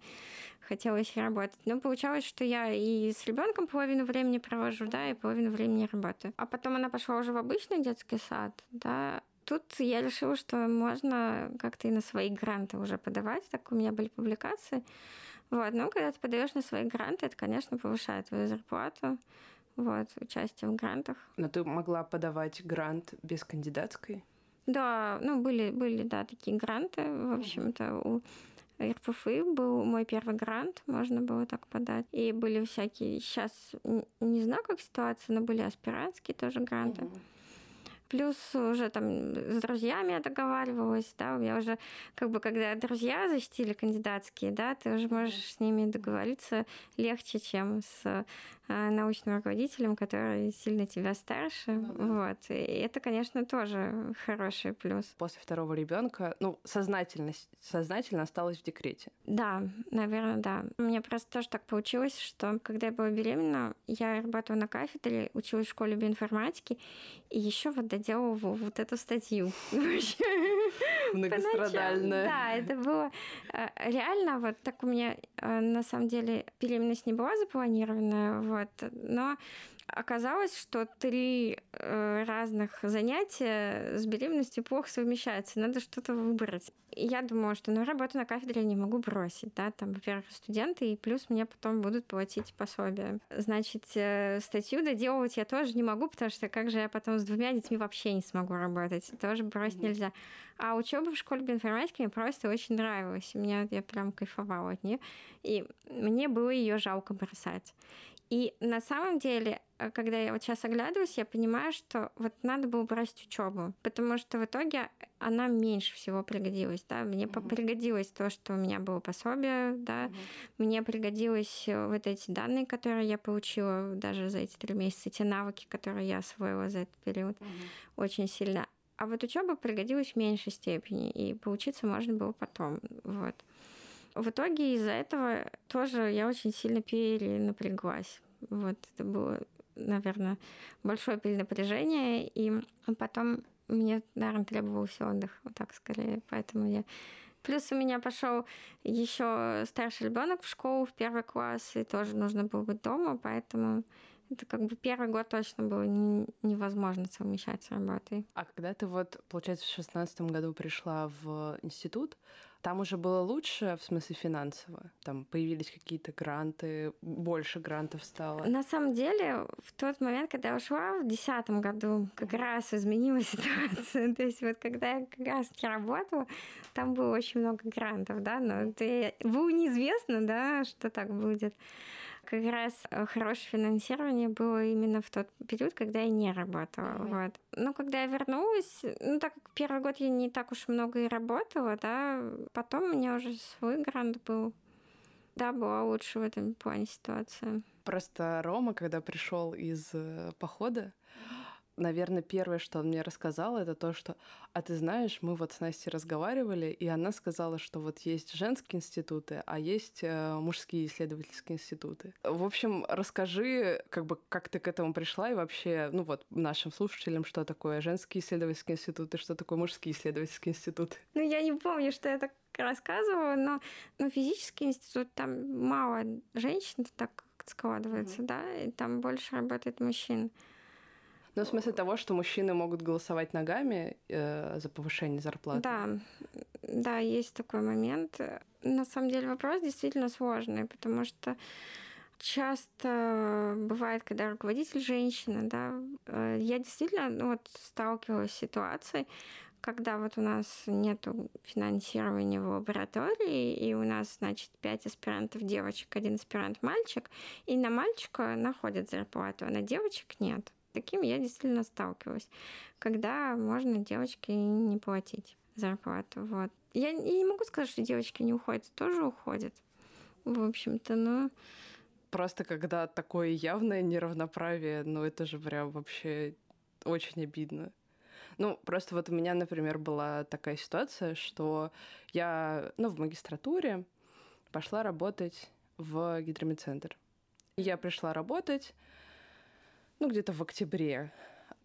хотелось работать. Но получалось, что я и с ребенком половину времени провожу, да, и половину времени работаю. А потом она пошла уже в обычный детский сад, да. Тут я решила, что можно как-то и на свои гранты уже подавать. Так у меня были публикации. Вот. Ну, когда ты подаешь на свои гранты, это, конечно, повышает твою зарплату вот, участие в грантах. Но ты могла подавать грант без кандидатской? Да, ну были, были, да, такие гранты, в общем-то, у РФФИ был мой первый грант, можно было так подать. И были всякие, сейчас не знаю, как ситуация, но были аспирантские тоже гранты. Mm-hmm. Плюс уже там с друзьями я договаривалась, да, у меня уже как бы, когда друзья защитили кандидатские, да, ты уже можешь с ними договориться легче, чем с научным руководителем, который сильно тебя старше. Ну, да. Вот. И это, конечно, тоже хороший плюс. После второго ребенка, ну, сознательность, сознательно осталась в декрете. Да, наверное, да. У меня просто тоже так получилось, что когда я была беременна, я работала на кафедре, училась в школе биоинформатики, и еще вот доделала вот эту статью. Многострадальная. Да, это было э, реально вот так у меня э, на самом деле беременность не была запланированная, вот, но оказалось, что три э, разных занятия с беременностью плохо совмещаются, надо что-то выбрать. И я думала, что ну, работу на кафедре я не могу бросить, да, там, во-первых, студенты, и плюс мне потом будут платить пособие. Значит, э, статью доделывать я тоже не могу, потому что как же я потом с двумя детьми вообще не смогу работать, тоже бросить mm-hmm. нельзя. А учеба в школе биоинформатики мне просто очень нравилась. Мне я прям кайфовала от нее. И мне было ее жалко бросать. И на самом деле, э, когда я вот сейчас оглядываюсь, я понимаю, что вот надо было брать учебу, потому что в итоге она меньше всего пригодилась, да, мне mm-hmm. пригодилось то, что у меня было пособие, да, mm-hmm. мне пригодилось э, вот эти данные, которые я получила даже за эти три месяца, те навыки, которые я освоила за этот период, mm-hmm. очень сильно. А вот учеба пригодилась в меньшей степени, и поучиться можно было потом, вот. В итоге из-за этого тоже я очень сильно перенапряглась. Вот это было, наверное, большое перенапряжение, и потом мне, наверное, требовался отдых, вот так скорее. Поэтому я Плюс у меня пошел еще старший ребенок в школу в первый класс, и тоже нужно было быть дома, поэтому это как бы первый год точно было невозможно совмещать с работой. А когда ты вот, получается, в шестнадцатом году пришла в институт, там уже было лучше, в смысле финансово? Там появились какие-то гранты, больше грантов стало? На самом деле, в тот момент, когда я ушла, в десятом году, как раз изменилась ситуация. То есть вот когда я как раз работала, там было очень много грантов, да, но это было неизвестно, да, что так будет как раз э, хорошее финансирование было именно в тот период, когда я не работала. Mm-hmm. Вот. Ну, когда я вернулась, ну, так как первый год я не так уж много и работала, да, потом у меня уже свой грант был. Да, была лучше в этом плане ситуация. Просто Рома, когда пришел из э, похода, наверное, первое, что он мне рассказал, это то, что, а ты знаешь, мы вот с Настей разговаривали, и она сказала, что вот есть женские институты, а есть э, мужские исследовательские институты. В общем, расскажи, как бы, как ты к этому пришла и вообще, ну вот, нашим слушателям, что такое женские исследовательские институты, что такое мужские исследовательские институты. Ну, я не помню, что я так рассказывала, но ну, физический институт, там мало женщин, так складывается, mm-hmm. да, и там больше работает мужчин. Ну, в смысле того, что мужчины могут голосовать ногами э, за повышение зарплаты. Да, да, есть такой момент. На самом деле вопрос действительно сложный, потому что часто бывает, когда руководитель женщина, да, э, я действительно ну, вот сталкивалась с ситуацией, когда вот у нас нет финансирования в лаборатории, и у нас, значит, пять аспирантов девочек, один аспирант мальчик, и на мальчика находят зарплату, а на девочек нет таким я действительно сталкивалась, когда можно девочке не платить зарплату. Вот. Я, я не могу сказать, что девочки не уходят, тоже уходят. В общем-то, но... Просто когда такое явное неравноправие, ну это же прям вообще очень обидно. Ну, просто вот у меня, например, была такая ситуация, что я, ну, в магистратуре пошла работать в гидромедцентр. Я пришла работать, ну, где-то в октябре,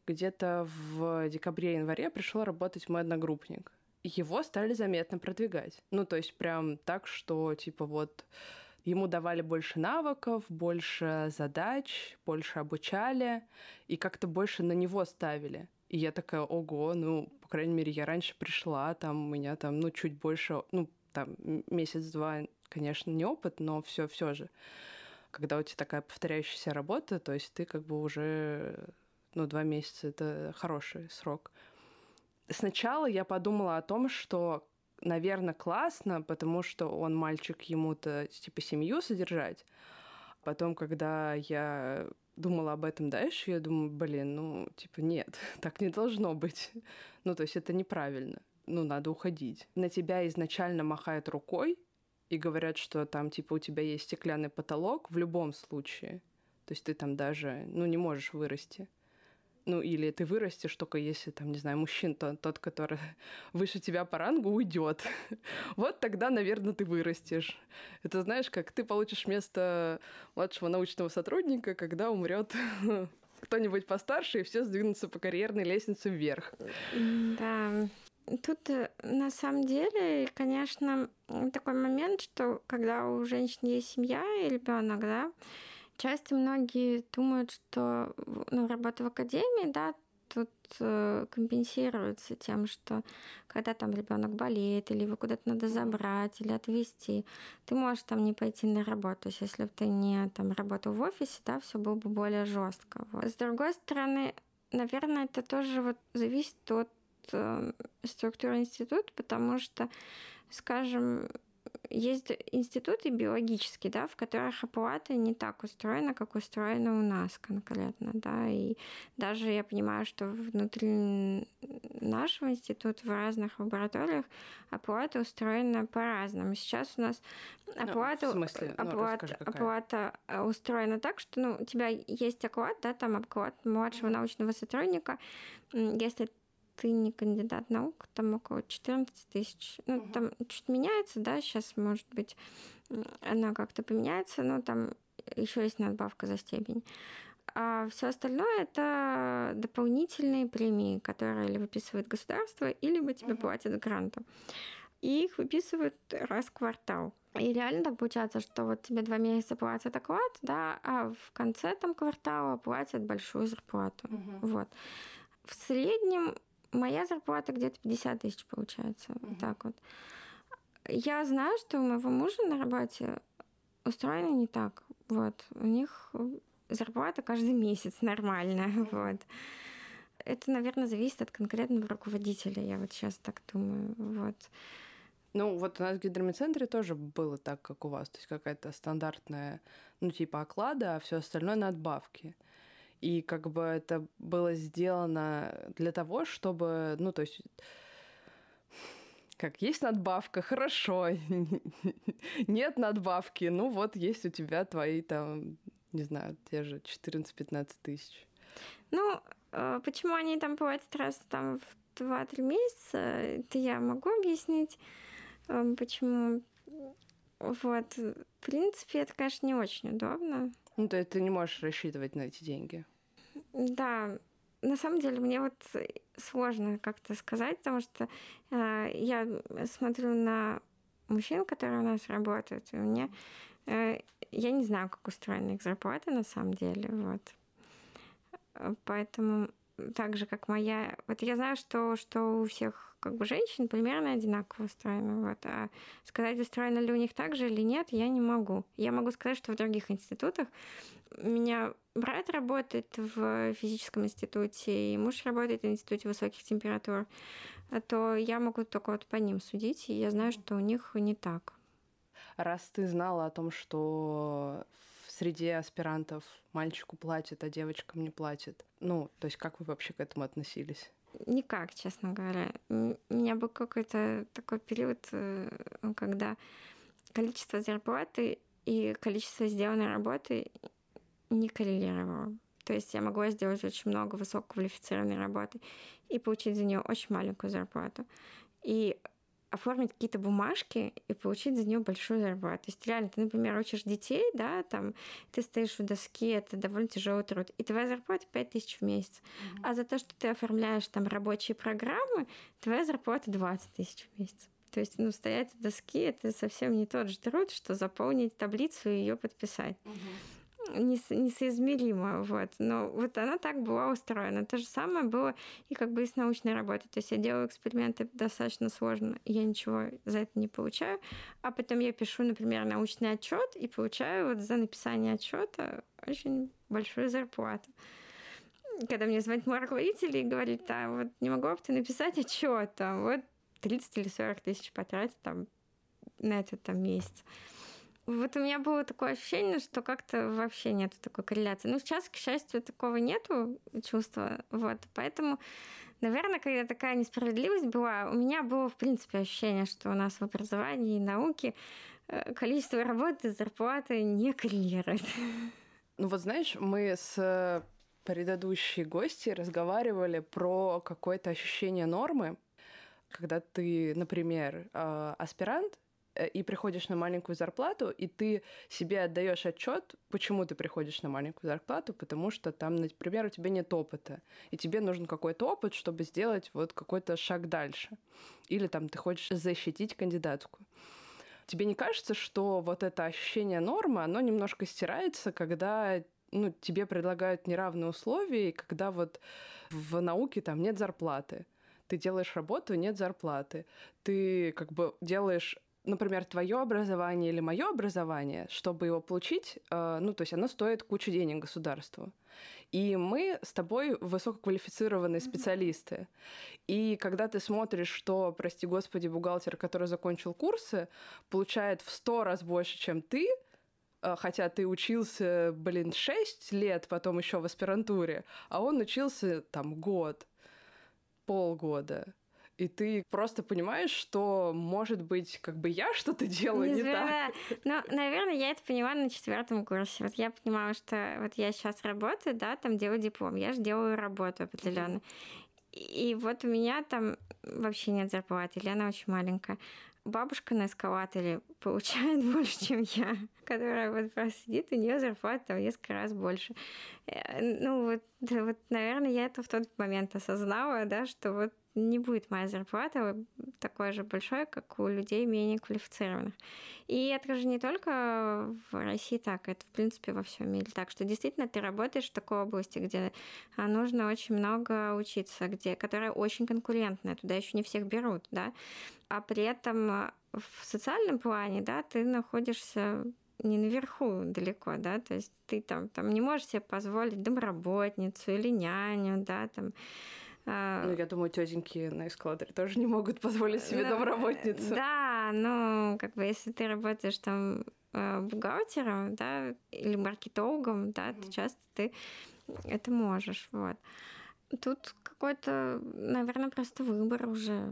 где-то в декабре-январе пришел работать мой одногруппник. Его стали заметно продвигать. Ну, то есть прям так, что типа вот ему давали больше навыков, больше задач, больше обучали, и как-то больше на него ставили. И я такая, ого, ну, по крайней мере, я раньше пришла, там у меня там, ну, чуть больше, ну, там, месяц-два, конечно, не опыт, но все, все же когда у тебя такая повторяющаяся работа, то есть ты как бы уже, ну, два месяца — это хороший срок. Сначала я подумала о том, что, наверное, классно, потому что он мальчик, ему-то типа семью содержать. Потом, когда я думала об этом дальше, я думаю, блин, ну, типа, нет, так не должно быть. Ну, то есть это неправильно. Ну, надо уходить. На тебя изначально махают рукой и говорят, что там, типа, у тебя есть стеклянный потолок в любом случае. То есть ты там даже, ну, не можешь вырасти. Ну, или ты вырастешь только если, там, не знаю, мужчин, то, тот, который выше тебя по рангу, уйдет. вот тогда, наверное, ты вырастешь. Это знаешь, как ты получишь место младшего научного сотрудника, когда умрет кто-нибудь постарше, и все сдвинутся по карьерной лестнице вверх. Да. Тут э, на самом деле, конечно, такой момент, что когда у женщин есть семья и ребенок, да, Часто многие думают, что ну, работа в академии, да, тут э, компенсируется тем, что когда там ребенок болеет, или его куда-то надо забрать, или отвезти, ты можешь там не пойти на работу. То есть, если бы ты не там работал в офисе, да, все было бы более жестко. Вот. С другой стороны, наверное, это тоже вот зависит от э, структуры института, потому что, скажем, есть институты биологические, да, в которых оплата не так устроена, как устроена у нас конкретно, да, и даже я понимаю, что внутри нашего института в разных лабораториях оплата устроена по-разному. Сейчас у нас оплата, ну, в смысле? Ну, оплата, расскажи, оплата э, устроена так, что ну, у тебя есть оклад, да, там оклад младшего научного сотрудника, если ты не кандидат наук, там около 14 тысяч. Ну, угу. там чуть меняется, да, сейчас, может быть, она как-то поменяется, но там еще есть надбавка за степень. А все остальное это дополнительные премии, которые или выписывает государство, или бы тебе угу. платят грантом. И их выписывают раз в квартал. И реально так получается, что вот тебе два месяца платят оклад, да, а в конце там квартала платят большую зарплату. Угу. Вот. В среднем Моя зарплата где-то 50 тысяч получается. Mm-hmm. Вот так вот. Я знаю, что у моего мужа на работе устроено не так. Вот. У них зарплата каждый месяц нормальная. Вот. Это, наверное, зависит от конкретного руководителя, я вот сейчас так думаю. Вот. Ну, вот у нас в гидромедцентре тоже было так, как у вас. То есть какая-то стандартная, ну, типа оклада, а все остальное надбавки. И как бы это было сделано для того, чтобы, ну, то есть как есть надбавка, хорошо. Нет надбавки, ну вот есть у тебя твои там, не знаю, те же 14-15 тысяч. Ну, а почему они там платят раз там в 2-3 месяца, это я могу объяснить, эм, почему. Вот, в принципе, это, конечно, не очень удобно. Ну, то есть ты не можешь рассчитывать на эти деньги. Да, на самом деле мне вот сложно как-то сказать, потому что э, я смотрю на мужчин, которые у нас работают, и мне э, я не знаю, как устроена их зарплата на самом деле, вот. Поэтому так же, как моя... Вот я знаю, что, что у всех как бы женщин примерно одинаково устроено. Вот. А сказать, устроено ли у них так же или нет, я не могу. Я могу сказать, что в других институтах у меня брат работает в физическом институте, и муж работает в институте высоких температур, а то я могу только вот по ним судить, и я знаю, что у них не так. Раз ты знала о том, что среди аспирантов мальчику платят, а девочкам не платят, ну, то есть как вы вообще к этому относились? Никак, честно говоря. У меня был какой-то такой период, э, когда количество зарплаты и количество сделанной работы не коррелировало. То есть я могла сделать очень много высококвалифицированной работы и получить за нее очень маленькую зарплату. И оформить какие-то бумажки и получить за нее большую зарплату. То есть реально, ты, например, учишь детей, да, там, ты стоишь у доски, это довольно тяжелый труд, и твоя зарплата 5 тысяч в месяц. Mm-hmm. А за то, что ты оформляешь там рабочие программы, твоя зарплата 20 тысяч в месяц. То есть, ну, стоять у доски это совсем не тот же труд, что заполнить таблицу и ее подписать. Mm-hmm несоизмеримо, вот. Но вот она так была устроена. То же самое было и как бы и с научной работой. То есть я делаю эксперименты достаточно сложно, и я ничего за это не получаю, а потом я пишу, например, научный отчет и получаю вот за написание отчета очень большую зарплату. когда мне звонит мой руководитель и говорит, да, вот не могу бы ты написать отчет, там, вот 30 или 40 тысяч потратить там на этот там месяц. Вот у меня было такое ощущение, что как-то вообще нету такой корреляции. Ну, сейчас, к счастью, такого нету чувства. Вот. Поэтому, наверное, когда такая несправедливость была, у меня было, в принципе, ощущение, что у нас в образовании и науке э, количество работы, зарплаты не коррелирует. Ну вот знаешь, мы с предыдущей гости разговаривали про какое-то ощущение нормы, когда ты, например, э, аспирант, и приходишь на маленькую зарплату, и ты себе отдаешь отчет, почему ты приходишь на маленькую зарплату, потому что там, например, у тебя нет опыта, и тебе нужен какой-то опыт, чтобы сделать вот какой-то шаг дальше. Или там ты хочешь защитить кандидатскую. Тебе не кажется, что вот это ощущение нормы, оно немножко стирается, когда ну, тебе предлагают неравные условия, и когда вот в науке там нет зарплаты. Ты делаешь работу, нет зарплаты. Ты как бы делаешь например, твое образование или мое образование, чтобы его получить, э, ну, то есть оно стоит кучу денег государству. И мы с тобой высококвалифицированные специалисты. И когда ты смотришь, что, прости господи, бухгалтер, который закончил курсы, получает в сто раз больше, чем ты, э, хотя ты учился, блин, 6 лет, потом еще в аспирантуре, а он учился там год, полгода и ты просто понимаешь, что, может быть, как бы я что-то делаю не, не так. Ну, наверное, я это поняла на четвертом курсе. Вот я понимала, что вот я сейчас работаю, да, там делаю диплом, я же делаю работу определенно. И вот у меня там вообще нет зарплаты, или она очень маленькая. Бабушка на эскалаторе получает больше, чем я, которая вот просто сидит, у нее зарплата там несколько раз больше. Э, ну вот, вот, наверное, я это в тот момент осознала, да, что вот не будет моя зарплата такой же большой, как у людей менее квалифицированных. И это же не только в России так, это в принципе во всем мире так, что действительно ты работаешь в такой области, где а, нужно очень много учиться, где, которая очень конкурентная, туда еще не всех берут, да, а при этом в социальном плане, да, ты находишься не наверху далеко, да, то есть ты там, там не можешь себе позволить домработницу или няню, да, там а, ну, я думаю, тетеньки на эскалаторе тоже не могут позволить себе да, домработницу. Да, ну, как бы, если ты работаешь там э, бухгалтером, да, или маркетологом, да, mm-hmm. то часто ты это можешь, вот. Тут какой-то, наверное, просто выбор уже.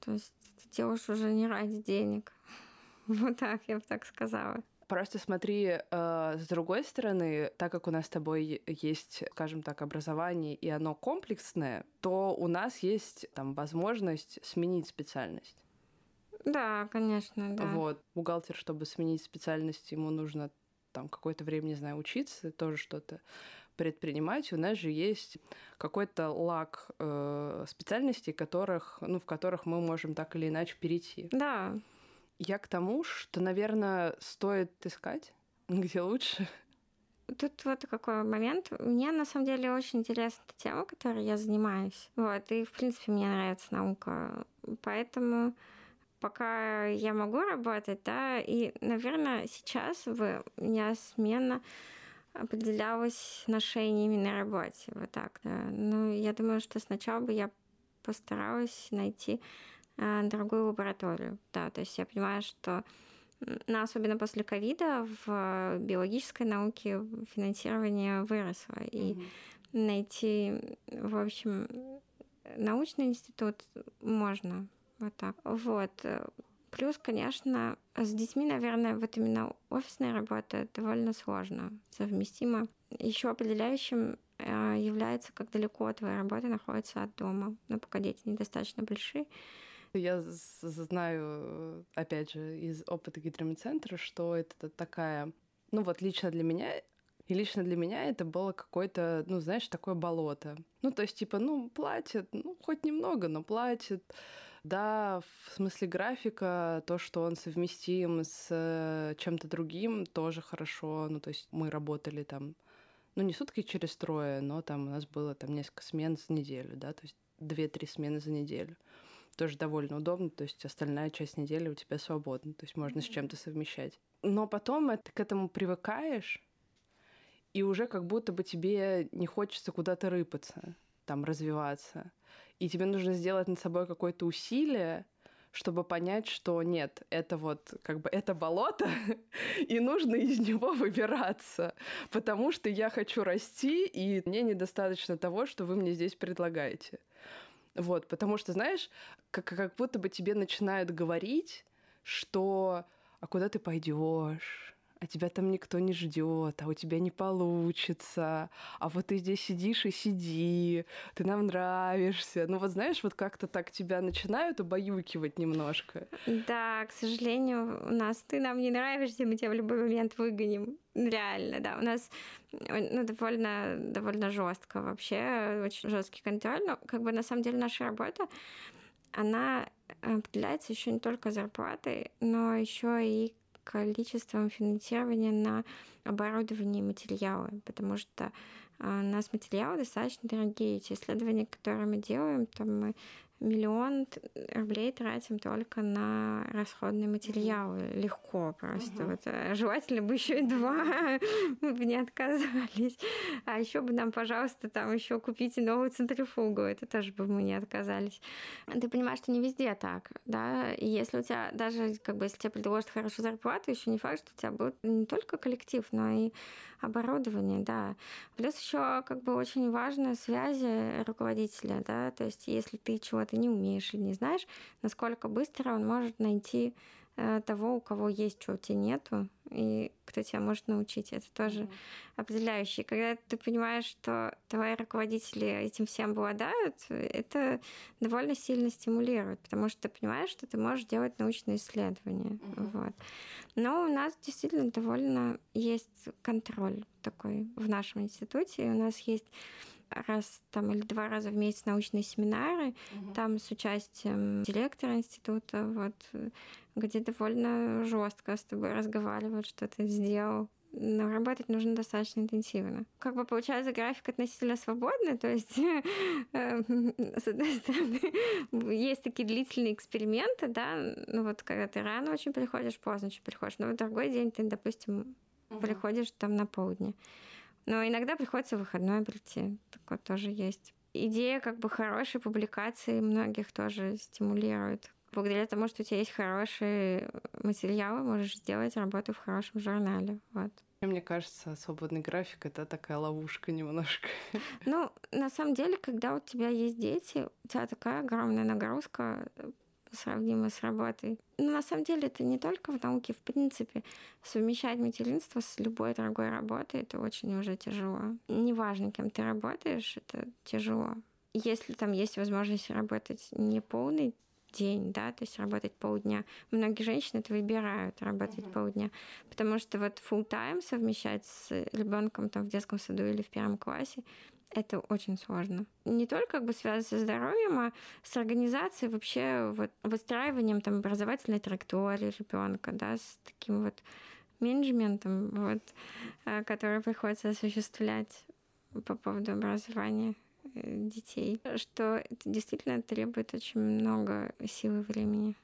То есть ты делаешь уже не ради денег. Вот так, я бы так сказала. Просто смотри, э, с другой стороны, так как у нас с тобой есть, скажем так, образование, и оно комплексное, то у нас есть там возможность сменить специальность. Да, конечно, да. Вот. Бухгалтер, чтобы сменить специальность, ему нужно там какое-то время, не знаю, учиться, тоже что-то предпринимать. У нас же есть какой-то лак э, специальностей, которых, ну, в которых мы можем так или иначе перейти. Да, я к тому, что, наверное, стоит искать, где лучше. Тут вот какой момент. Мне на самом деле очень интересна тема, которой я занимаюсь. Вот, и в принципе мне нравится наука. Поэтому пока я могу работать, да, и, наверное, сейчас бы у меня смена определялась отношениями на работе. Вот так, да. Ну, я думаю, что сначала бы я постаралась найти Э, дорогую лабораторию. Да, то есть я понимаю, что но особенно после ковида в биологической науке финансирование выросло. И mm-hmm. найти, в общем, научный институт можно вот так. Вот. Плюс, конечно, с детьми, наверное, вот именно офисная работа довольно сложно совместима. Еще определяющим э, является, как далеко твоя работа находится от дома. Но пока дети недостаточно большие, я знаю, опять же, из опыта гидромедцентра, что это такая, ну вот лично для меня и лично для меня это было какое-то, ну, знаешь, такое болото. Ну, то есть, типа, ну, платят, ну, хоть немного, но платят. Да, в смысле графика, то, что он совместим с э, чем-то другим, тоже хорошо. Ну, то есть мы работали там, ну, не сутки через трое, но там у нас было там несколько смен за неделю, да, то есть две-три смены за неделю тоже довольно удобно, то есть остальная часть недели у тебя свободна, то есть можно с чем-то совмещать. Но потом это, к этому привыкаешь, и уже как будто бы тебе не хочется куда-то рыпаться, там развиваться. И тебе нужно сделать над собой какое-то усилие, чтобы понять, что нет, это вот как бы это болото, и нужно из него выбираться, потому что я хочу расти, и мне недостаточно того, что вы мне здесь предлагаете. Вот, потому что, знаешь, как, как будто бы тебе начинают говорить, что а куда ты пойдешь? А тебя там никто не ждет, а у тебя не получится, а вот ты здесь сидишь и сиди, ты нам нравишься. Ну вот знаешь, вот как-то так тебя начинают убаюкивать немножко. Да, к сожалению, у нас ты нам не нравишься, мы тебя в любой момент выгоним. Реально, да. У нас ну, довольно, довольно жестко вообще, очень жесткий контроль. Но как бы на самом деле наша работа, она определяется еще не только зарплатой, но еще и количеством финансирования на оборудование и материалы, потому что а, у нас материалы достаточно дорогие. Эти исследования, которые мы делаем, там мы миллион рублей тратим только на расходные материалы. Mm-hmm. Легко просто. Mm-hmm. Вот, э, желательно бы еще и два, мы бы не отказались. А еще бы нам, пожалуйста, там еще купите новую центрифугу. Это тоже бы мы не отказались. Ты понимаешь, что не везде так, да? И если у тебя даже, как бы, если тебе предложат хорошую зарплату, еще не факт, что у тебя будет не только коллектив, но и оборудование, да. Плюс еще как бы очень важно связи руководителя, да, то есть если ты чего-то не умеешь или не знаешь, насколько быстро он может найти того, у кого есть, чего у тебя нету, и кто тебя может научить. Это тоже mm-hmm. определяющий. Когда ты понимаешь, что твои руководители этим всем обладают, это довольно сильно стимулирует, потому что ты понимаешь, что ты можешь делать научные исследования. Mm-hmm. Вот. Но у нас действительно довольно есть контроль такой в нашем институте. И у нас есть раз там или два раза в месяц научные семинары, угу. там с участием директора института, вот, где довольно жестко с тобой разговаривают, что ты сделал. Но работать нужно достаточно интенсивно. Как бы получается график относительно свободный, то есть э, с одной стороны есть такие длительные эксперименты, да, ну вот когда ты рано очень приходишь, поздно очень приходишь, но в другой день ты, допустим, приходишь там на полдня. Но иногда приходится в выходной прийти. Такое тоже есть. Идея как бы хорошей публикации многих тоже стимулирует. Благодаря тому, что у тебя есть хорошие материалы, можешь сделать работу в хорошем журнале. Вот. Мне кажется, свободный график — это такая ловушка немножко. Ну, на самом деле, когда у тебя есть дети, у тебя такая огромная нагрузка сравнимо с работой. Но на самом деле это не только в науке, в принципе. Совмещать материнство с любой другой работой — это очень уже тяжело. Неважно, кем ты работаешь, это тяжело. Если там есть возможность работать не полный день, да, то есть работать полдня. Многие женщины это выбирают работать uh-huh. полдня, потому что вот full time совмещать с ребенком там в детском саду или в первом классе это очень сложно. Не только как бы связано со здоровьем, а с организацией вообще вот выстраиванием там образовательной траектории ребенка, да, с таким вот менеджментом, вот, э, который приходится осуществлять по поводу образования э, детей, что это действительно требует очень много сил и времени.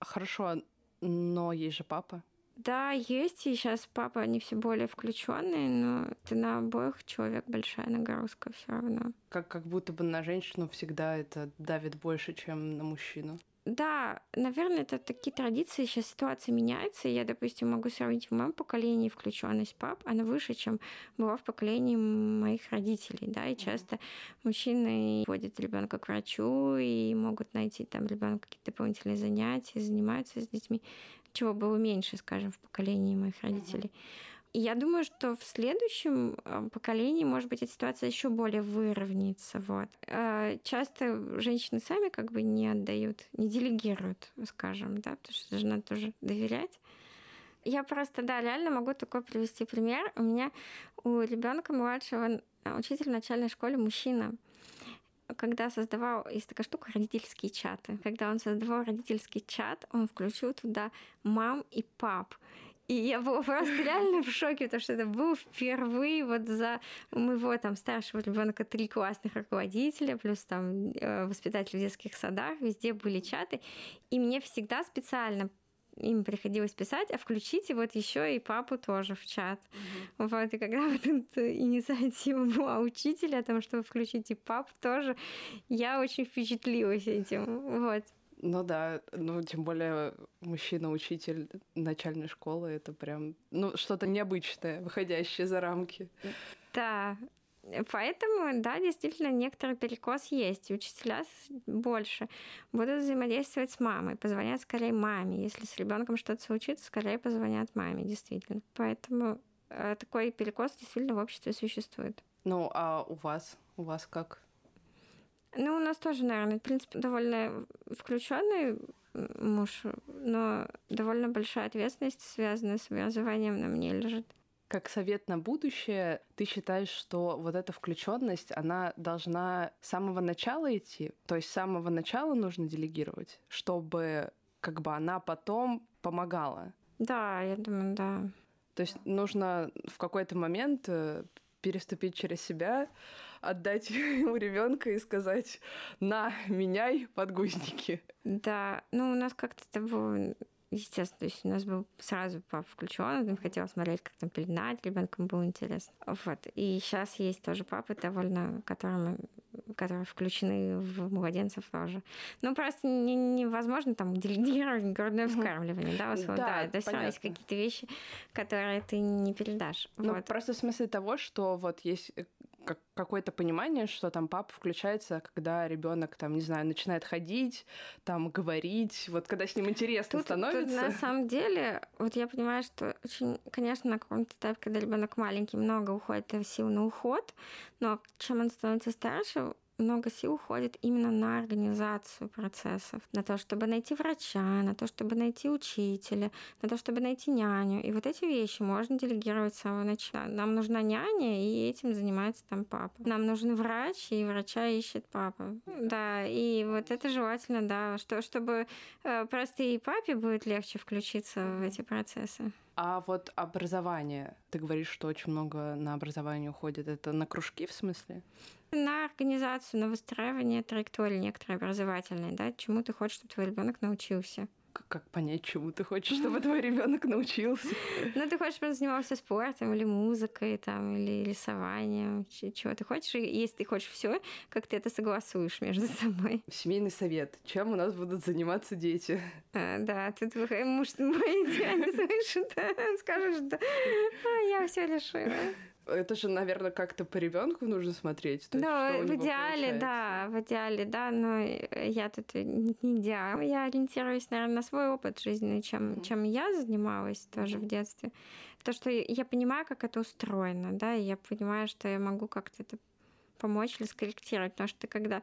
Хорошо, но есть же папа. Да, есть, и сейчас папа, они все более включенные, но это на обоих человек большая нагрузка все равно. Как, как будто бы на женщину всегда это давит больше, чем на мужчину. Да, наверное, это такие традиции. Сейчас ситуация меняется. Я, допустим, могу сравнить в моем поколении включенность пап, она выше, чем была в поколении моих родителей, да, и часто мужчины водят ребенка к врачу и могут найти там ребенку какие-то дополнительные занятия, занимаются с детьми чего было меньше, скажем, в поколении моих родителей. И я думаю, что в следующем э, поколении, может быть, эта ситуация еще более выровняется. Вот. Э, часто женщины сами как бы не отдают, не делегируют, скажем, да, потому что же надо тоже доверять. Я просто, да, реально могу такой привести пример. У меня у ребенка младшего учитель в начальной школе мужчина когда создавал, есть такая штука, родительские чаты. Когда он создавал родительский чат, он включил туда мам и пап. И я была просто реально в шоке, потому что это был впервые вот за моего там старшего ребенка три классных руководителя, плюс там э, воспитатели в детских садах, везде были чаты. И мне всегда специально им приходилось писать, а включите вот еще и папу тоже в чат. Угу. Вот, и когда вот эта инициатива была учителя о том, чтобы включить и пап тоже, я очень впечатлилась этим. Вот. Ну да, ну тем более мужчина-учитель начальной школы, это прям, ну что-то необычное, выходящее за рамки. Да, Поэтому, да, действительно, некоторый перекос есть. Учителя больше будут взаимодействовать с мамой, позвонят скорее маме. Если с ребенком что-то случится, скорее позвонят маме, действительно. Поэтому э, такой перекос действительно в обществе существует. Ну, а у вас? У вас как? Ну, у нас тоже, наверное, в принципе, довольно включенный муж, но довольно большая ответственность, связанная с образованием, на мне лежит. Как совет на будущее, ты считаешь, что вот эта включенность, она должна с самого начала идти? То есть с самого начала нужно делегировать, чтобы как бы она потом помогала? Да, я думаю, да. То есть нужно в какой-то момент э, переступить через себя, отдать ему ребенка и сказать, на, меняй подгузники. Да, ну у нас как-то это было естественно, то есть у нас был сразу папа включен, он хотел смотреть, как там пеленать, ребенком было интересно. Вот. И сейчас есть тоже папы довольно, которым, которые включены в младенцев тоже. Ну, просто не, невозможно там делегировать грудное вскармливание, да, условно. Да, да это все равно есть какие-то вещи, которые ты не передашь. Ну, вот. просто в смысле того, что вот есть э, как, какое-то понимание, что там папа включается, когда ребенок там, не знаю, начинает ходить, там говорить, вот когда с ним интересно тут, становится. Тут на самом деле, вот я понимаю, что очень, конечно, на каком-то этапе, когда ребенок маленький, много уходит сил на уход, но чем он становится старше, много сил уходит именно на организацию процессов, на то, чтобы найти врача, на то, чтобы найти учителя, на то, чтобы найти няню. И вот эти вещи можно делегировать с самого начала. Нам нужна няня, и этим занимается там папа. Нам нужен врач, и врача ищет папа. Да, и вот это желательно, да, что, чтобы э, просто и папе будет легче включиться в эти процессы. А вот образование, ты говоришь, что очень много на образование уходит. Это на кружки в смысле? На организацию, на выстраивание траектории некоторые образовательные, да, чему ты хочешь, чтобы твой ребенок научился как понять, чему ты хочешь, чтобы твой ребенок научился? Ну, ты хочешь, чтобы он занимался спортом или музыкой, там, или рисованием, чего ты хочешь. И если ты хочешь все, как ты это согласуешь между собой. Семейный совет. Чем у нас будут заниматься дети? А, да, тут муж мой идеально слышит, скажешь, что а, я все решила. Это же, наверное, как-то по ребенку нужно смотреть. То ну, в идеале, да, в идеале, да, но я тут не идеал. Я ориентируюсь, наверное, на свой опыт жизненный, чем, mm-hmm. чем я занималась тоже в детстве. То, что я понимаю, как это устроено, да, и я понимаю, что я могу как-то это помочь или скорректировать, потому что когда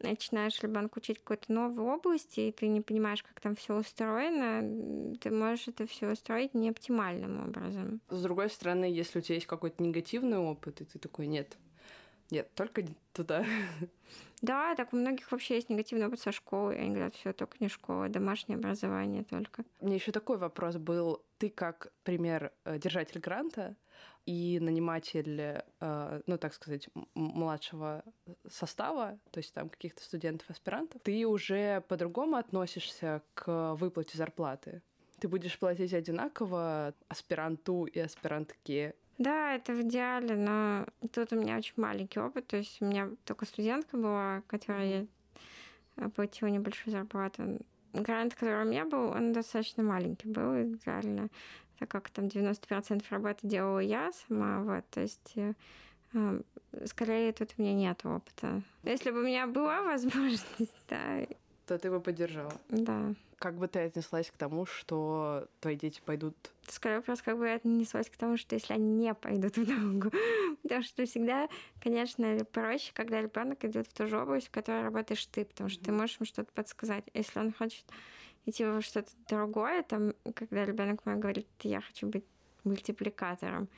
начинаешь ребенка учить какой-то новой области, и ты не понимаешь, как там все устроено, ты можешь это все устроить не оптимальным образом. С другой стороны, если у тебя есть какой-то негативный опыт, и ты такой, нет, нет, только туда. Да, так у многих вообще есть негативный опыт со школы. Они говорят, все, только не школа, домашнее образование только. Мне еще такой вопрос был. Ты как пример э, держатель гранта, и наниматель, э, ну, так сказать, младшего состава, то есть там каких-то студентов-аспирантов, ты уже по-другому относишься к выплате зарплаты. Ты будешь платить одинаково аспиранту и аспирантке да, это в идеале, но тут у меня очень маленький опыт. То есть у меня только студентка была, которая платила небольшую зарплату. Грант, который у меня был, он достаточно маленький был, реально так как там 90% работы делала я сама, вот, то есть э, скорее тут у меня нет опыта. Если бы у меня была возможность, да. То ты бы поддержала? Да. Как бы ты отнеслась к тому, что твои дети пойдут? Скорее вопрос, как бы я отнеслась к тому, что если они не пойдут в науку. потому что всегда, конечно, проще, когда ребенок идет в ту же область, в которой работаешь ты, потому что ты можешь ему что-то подсказать. Если он хочет идти во что-то другое, там, когда ребенок мой говорит, я хочу быть мультипликатором.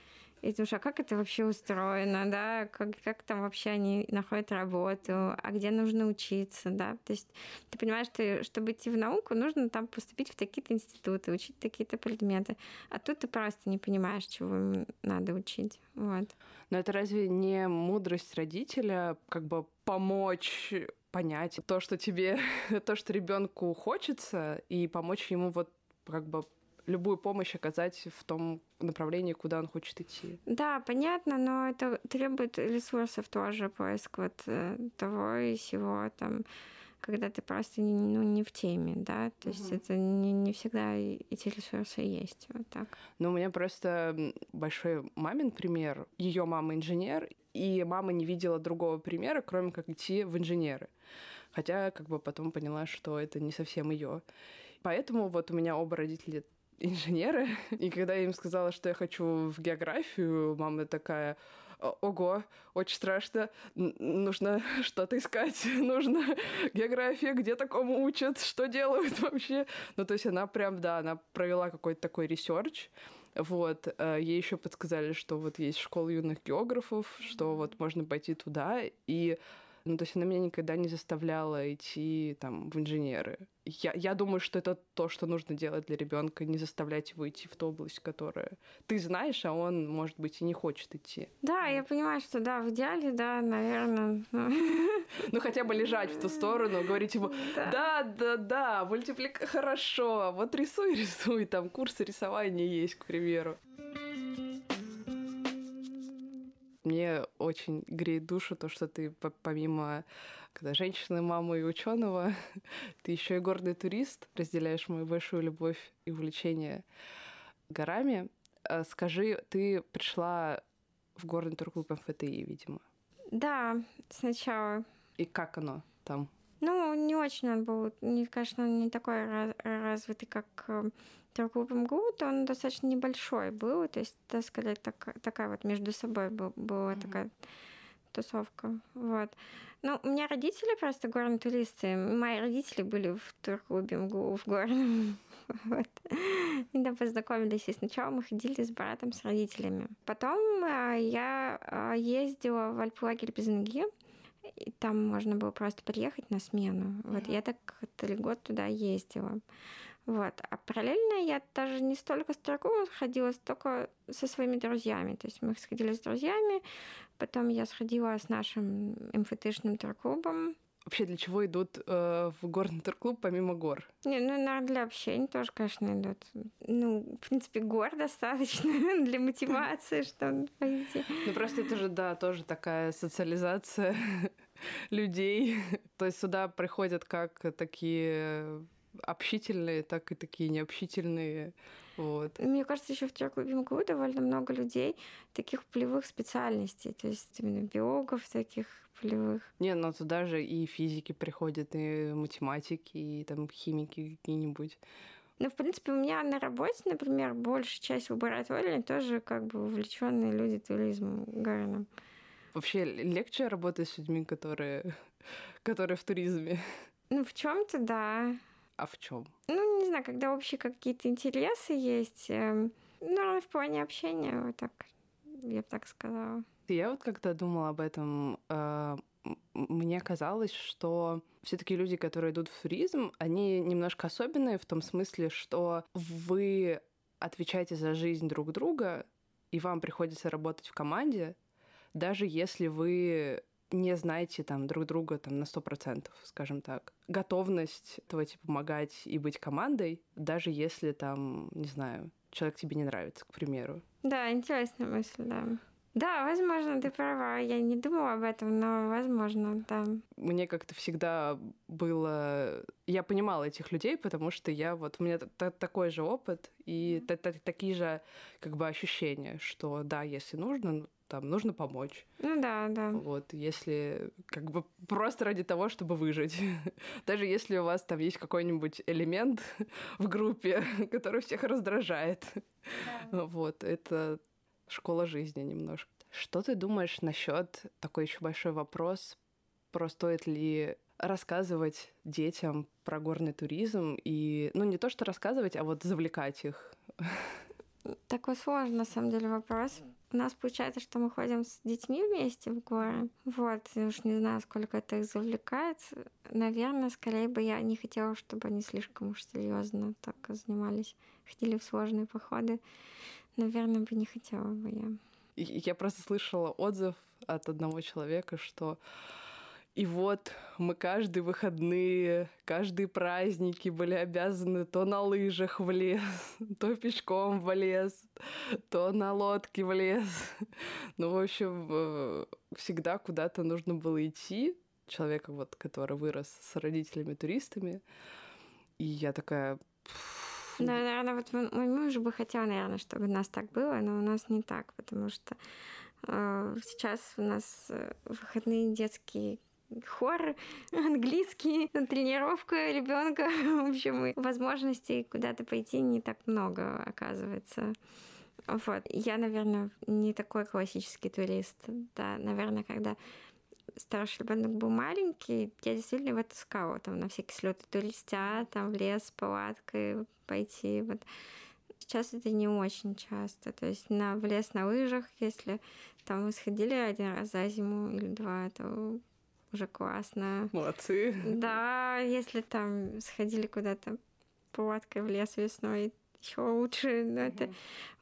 И думаешь, а как это вообще устроено, да, как, как там вообще они находят работу, а где нужно учиться, да, то есть ты понимаешь, что чтобы идти в науку, нужно там поступить в такие-то институты, учить такие-то предметы, а тут ты просто не понимаешь, чего надо учить, вот. Но это разве не мудрость родителя, как бы помочь понять то, что тебе, то, что ребенку хочется, и помочь ему вот как бы любую помощь оказать в том направлении, куда он хочет идти. Да, понятно, но это требует ресурсов тоже, поиск вот э, того и всего там когда ты просто ну, не в теме, да, то есть угу. это не, не всегда эти ресурсы есть, вот так. Ну, у меня просто большой мамин пример. Ее мама инженер, и мама не видела другого примера, кроме как идти в инженеры. Хотя, как бы потом поняла, что это не совсем ее. Поэтому вот у меня оба родители инженеры, и когда я им сказала, что я хочу в географию, мама такая, ого, очень страшно, нужно что-то искать, нужно география, где такому учат, что делают вообще. Ну, то есть она прям, да, она провела какой-то такой research, вот, э, ей еще подсказали, что вот есть школа юных географов, что вот можно пойти туда, и ну, то есть она меня никогда не заставляла идти там в инженеры. Я, я думаю, что это то, что нужно делать для ребенка, не заставлять его идти в ту область, которая ты знаешь, а он, может быть, и не хочет идти. Да, я понимаю, что да, в идеале, да, наверное. Ну, хотя бы бежать в ту сторону, говорить ему, да, да, да, мультиплика хорошо, вот рисуй, рисуй, там курсы рисования есть, к примеру. Мне очень греет душу то, что ты помимо когда женщины, мамы и ученого, ты еще и гордый турист, разделяешь мою большую любовь и увлечение горами. А скажи, ты пришла в горный турклуб МФТИ, видимо? Да, сначала. И как оно там? Ну, не очень он был, не, конечно, не такой развитый, как э, Турклуб МГУ, то он достаточно небольшой был, то есть это скорее так, такая вот между собой был, была mm-hmm. такая тусовка. Вот. Ну, у меня родители просто горные туристы. Мои родители были в турклубе МГУ в горном. Вот. И там познакомились, и сначала мы ходили с братом, с родителями. Потом э, я э, ездила в Альплагерь Безанги, и там можно было просто приехать на смену. Вот mm-hmm. я так три года туда ездила. Вот. А параллельно я даже не столько с Тарковым ходила, столько со своими друзьями. То есть мы сходили с друзьями, потом я сходила с нашим МФТшным турклубом. Вообще для чего идут э, в горный турклуб помимо гор? Не, ну, наверное, для общения тоже, конечно, идут. Ну, в принципе, гор достаточно для мотивации, что пойти. Ну, просто это же, да, тоже такая социализация людей. То есть сюда приходят как такие общительные, так и такие необщительные. Вот. Мне кажется, еще в МГУ довольно много людей таких полевых специальностей, то есть именно биологов таких полевых. Не, но туда же и физики приходят, и математики, и там химики какие-нибудь. Ну, в принципе, у меня на работе, например, большая часть лаборатории тоже как бы увлеченные люди туризмом горным. Вообще легче работать с людьми, которые, которые в туризме. Ну, в чем-то да. А в чем? Ну, не знаю, когда общие какие-то интересы есть. Э, ну, в плане общения, вот так, я бы так сказала. Я вот когда думала об этом, э, мне казалось, что все-таки люди, которые идут в туризм, они немножко особенные в том смысле, что вы отвечаете за жизнь друг друга, и вам приходится работать в команде, даже если вы не знаете там друг друга там на сто процентов, скажем так. Готовность давайте помогать и быть командой, даже если там, не знаю, человек тебе не нравится, к примеру. Да, интересная мысль, да. Да, возможно, ты права. Я не думала об этом, но возможно, да. Мне как-то всегда было... Я понимала этих людей, потому что я вот... У меня такой же опыт и такие же как бы ощущения, что да, если нужно, там нужно помочь. Ну да, да. Вот, если как бы просто ради того, чтобы выжить. Даже если у вас там есть какой-нибудь элемент в группе, который всех раздражает. Да. Вот, это школа жизни немножко. Что ты думаешь насчет такой еще большой вопрос про стоит ли рассказывать детям про горный туризм и, ну, не то что рассказывать, а вот завлекать их? Такой сложный, на самом деле, вопрос, у нас получается, что мы ходим с детьми вместе в горы. Вот, и уж не знаю, сколько это их завлекает. Наверное, скорее бы я не хотела, чтобы они слишком уж серьезно так занимались, ходили в сложные походы. Наверное, бы не хотела бы я. Я просто слышала отзыв от одного человека, что И вот мы каждые выходные, каждые праздники были обязаны то на лыжах в лес, то пешком в лес, то на лодке в лес. Ну, в общем, э, всегда куда-то нужно было идти. Человека, вот, который вырос с родителями-туристами. И я такая... Да, наверное, вот мой муж бы хотел, наверное, чтобы у нас так было, но у нас не так, потому что э, сейчас у нас э, выходные детские хор, английский, тренировка ребенка. В общем, возможностей куда-то пойти не так много, оказывается. Вот. Я, наверное, не такой классический турист. Да, наверное, когда старший ребенок был маленький, я действительно его таскала там на всякие слеты туристя, там в лес с палаткой пойти. Вот. Сейчас это не очень часто. То есть на, в лес на лыжах, если там мы сходили один раз за зиму или два, то уже классно. Молодцы. Да, если там сходили куда-то палаткой в лес весной, еще лучше. Но это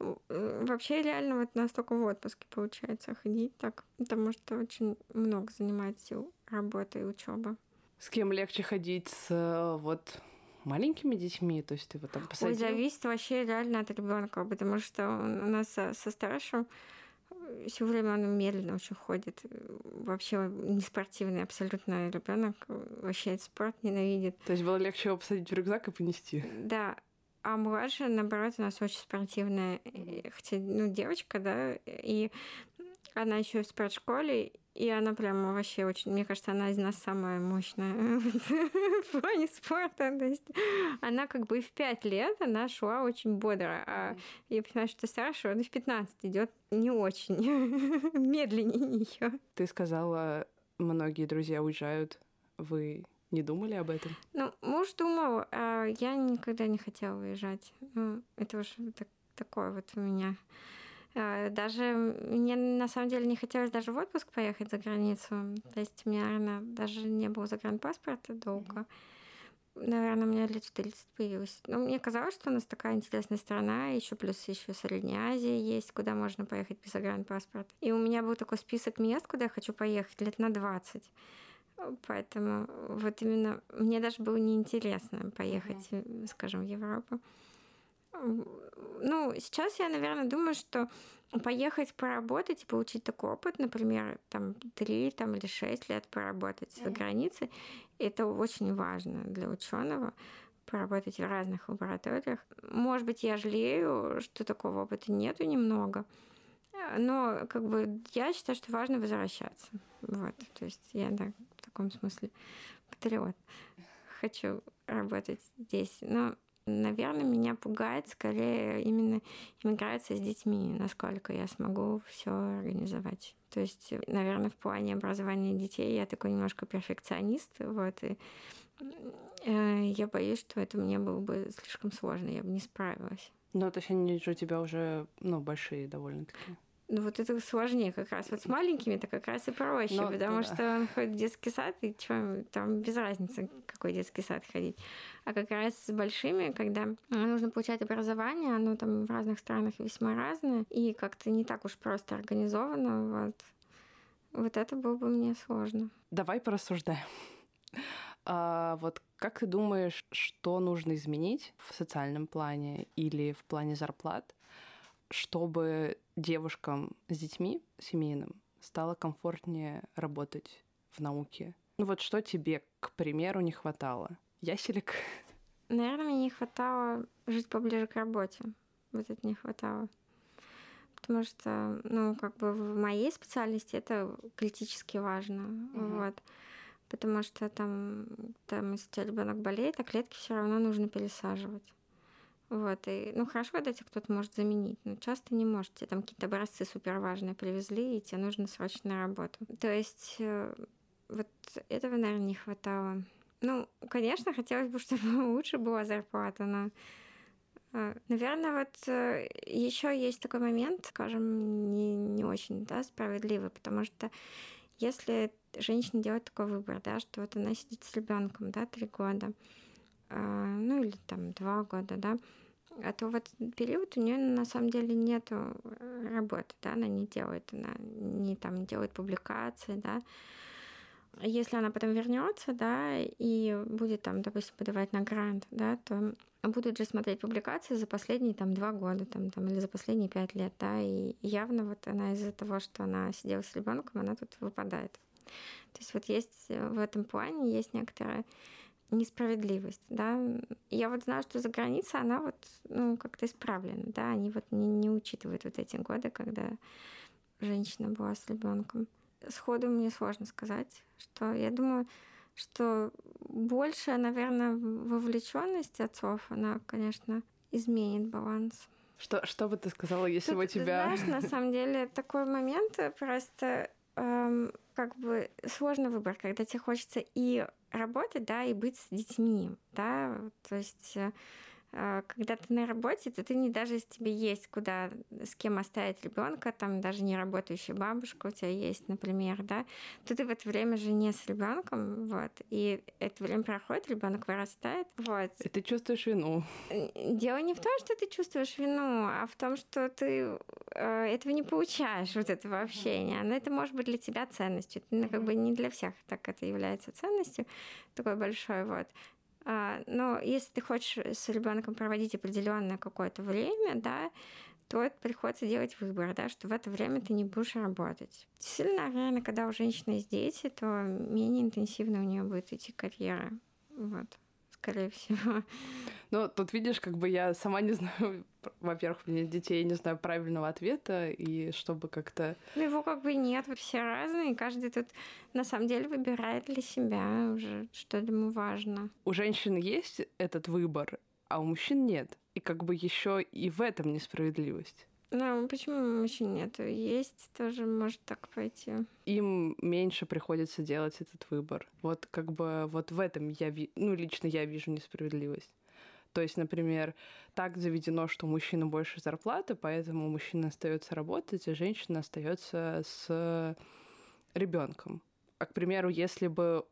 э, вообще реально вот настолько в отпуске получается ходить так, потому что очень много занимает сил работа и учеба. С кем легче ходить с э, вот маленькими детьми, то есть ты вот там посадил? Ой, зависит вообще реально от ребенка, потому что у нас со, со старшим все время он медленно очень ходит. Вообще не спортивный абсолютно ребенок. Вообще спорт ненавидит. То есть было легче его посадить в рюкзак и понести? Да. А младшая, наоборот, у нас очень спортивная. Хотя, ну, девочка, да, и она еще в спортшколе, и она прямо вообще очень, мне кажется, она из нас самая мощная в плане спорта. То есть она как бы и в пять лет она шла очень бодро. А я понимаю, что старше, он и в 15 идет не очень, медленнее нее. Ты сказала, многие друзья уезжают. Вы не думали об этом? Ну, муж думал, а я никогда не хотела уезжать. Ну, это уж так, такое вот у меня даже мне на самом деле не хотелось даже в отпуск поехать за границу. То есть у меня, наверное, даже не было загранпаспорта долго. Наверное, у меня лет 40 появилось. Но мне казалось, что у нас такая интересная страна, еще плюс еще Средняя Азия есть, куда можно поехать без загранпаспорта. И у меня был такой список мест, куда я хочу поехать лет на 20. Поэтому вот именно мне даже было неинтересно поехать, mm-hmm. скажем, в Европу. Ну, сейчас я, наверное, думаю, что поехать поработать и получить такой опыт, например, там три там, или шесть лет поработать mm-hmm. за границей, это очень важно для ученого поработать в разных лабораториях. Может быть, я жалею, что такого опыта нету немного, но как бы я считаю, что важно возвращаться. Вот, то есть я да, в таком смысле патриот. Хочу работать здесь. Но Наверное, меня пугает скорее именно иммиграция с детьми, насколько я смогу все организовать. То есть, наверное, в плане образования детей я такой немножко перфекционист, вот, и э, я боюсь, что это мне было бы слишком сложно, я бы не справилась. Ну, то есть они же у тебя уже, ну, большие довольно-таки. Ну вот это сложнее как раз. Вот с маленькими это как раз и проще, ну, потому да. что он ходит в детский сад, и что, там без разницы, какой детский сад ходить. А как раз с большими, когда нужно получать образование, оно там в разных странах весьма разное, и как-то не так уж просто организовано, вот. Вот это было бы мне сложно. Давай порассуждаем. А вот как ты думаешь, что нужно изменить в социальном плане или в плане зарплат, чтобы девушкам с детьми семейным стало комфортнее работать в науке? Ну вот что тебе, к примеру, не хватало? Яселек? Наверное, мне не хватало жить поближе к работе. Вот это не хватало. Потому что, ну, как бы в моей специальности это критически важно. Угу. Вот. Потому что там, там, если у тебя ребенок болеет, а клетки все равно нужно пересаживать. Вот, и, ну, хорошо, когда тебе кто-то может заменить, но часто не может. Тебе там какие-то образцы супер важные привезли, и тебе нужно срочно на работу. То есть э, вот этого, наверное, не хватало. Ну, конечно, хотелось бы, чтобы лучше была зарплата, но э, Наверное, вот э, еще есть такой момент, скажем, не, не очень да, справедливый, потому что если женщина делает такой выбор, да, что вот она сидит с ребенком, да, три года, ну или там два года, да, а то вот период у нее на самом деле нет работы, да, она не делает, она не там делает публикации, да, если она потом вернется, да, и будет там, допустим, подавать на грант, да, то будут же смотреть публикации за последние там два года там, там, или за последние пять лет, да, и явно вот она из-за того, что она сидела с ребенком, она тут выпадает. То есть вот есть э, в этом плане есть некоторая несправедливость, да. Я вот знаю, что за границей она вот ну, как-то исправлена, да, они вот не, не учитывают вот эти годы, когда женщина была с ребенком. Сходу мне сложно сказать, что я думаю, что больше, наверное, вовлеченность отцов, она, конечно, изменит баланс. Что, что бы ты сказала, если Тут, у тебя... Знаешь, на самом деле такой момент просто эм, как бы сложный выбор, когда тебе хочется и работать, да, и быть с детьми, да, то есть э, когда ты на работе, то ты не даже если тебе есть куда с кем оставить ребенка, там даже не работающая бабушка у тебя есть, например, да, то ты в это время же не с ребенком, вот, и это время проходит, ребенок вырастает, вот. И ты чувствуешь вину. Дело не в том, что ты чувствуешь вину, а в том, что ты э, этого не получаешь, вот этого общения. Но это может быть для тебя ценностью. Ну, как бы не для всех так это является ценностью, такой большой вот. А, но если ты хочешь с ребенком проводить определенное какое-то время, да, то приходится делать выбор, да, что в это время ты не будешь работать. Сильно, наверное, когда у женщины есть дети, то менее интенсивно у нее будет идти карьера. Вот скорее всего. Ну, тут видишь, как бы я сама не знаю, во-первых, у меня детей, не знаю правильного ответа, и чтобы как-то... Ну, его как бы нет, все разные, каждый тут на самом деле выбирает для себя уже, что ему важно. У женщин есть этот выбор, а у мужчин нет. И как бы еще и в этом несправедливость. Ну, почему мужчин нету? Есть, тоже может так пойти. Им меньше приходится делать этот выбор. Вот как бы вот в этом я, ви... ну, лично я вижу несправедливость. То есть, например, так заведено, что у мужчины больше зарплаты, поэтому мужчина остается работать, а женщина остается с ребенком. А, к примеру, если бы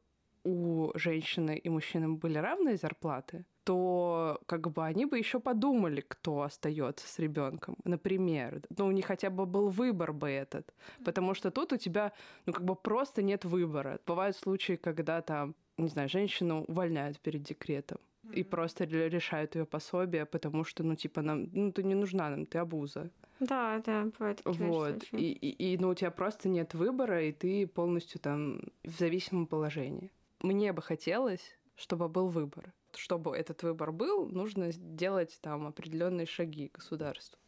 у женщины и мужчины были равные зарплаты, то как бы они бы еще подумали, кто остается с ребенком. Например, ну, у них хотя бы был выбор бы этот. Потому что тут у тебя, ну, как бы просто нет выбора. Бывают случаи, когда там, не знаю, женщину увольняют перед декретом и просто решают ее пособие, потому что, ну, типа, нам, ну, ты не нужна нам, ты обуза. Да, да, бывает. Вот. И, и, и, ну, у тебя просто нет выбора, и ты полностью там в зависимом положении. Мне бы хотелось, чтобы был выбор чтобы этот выбор был, нужно сделать там определенные шаги государству.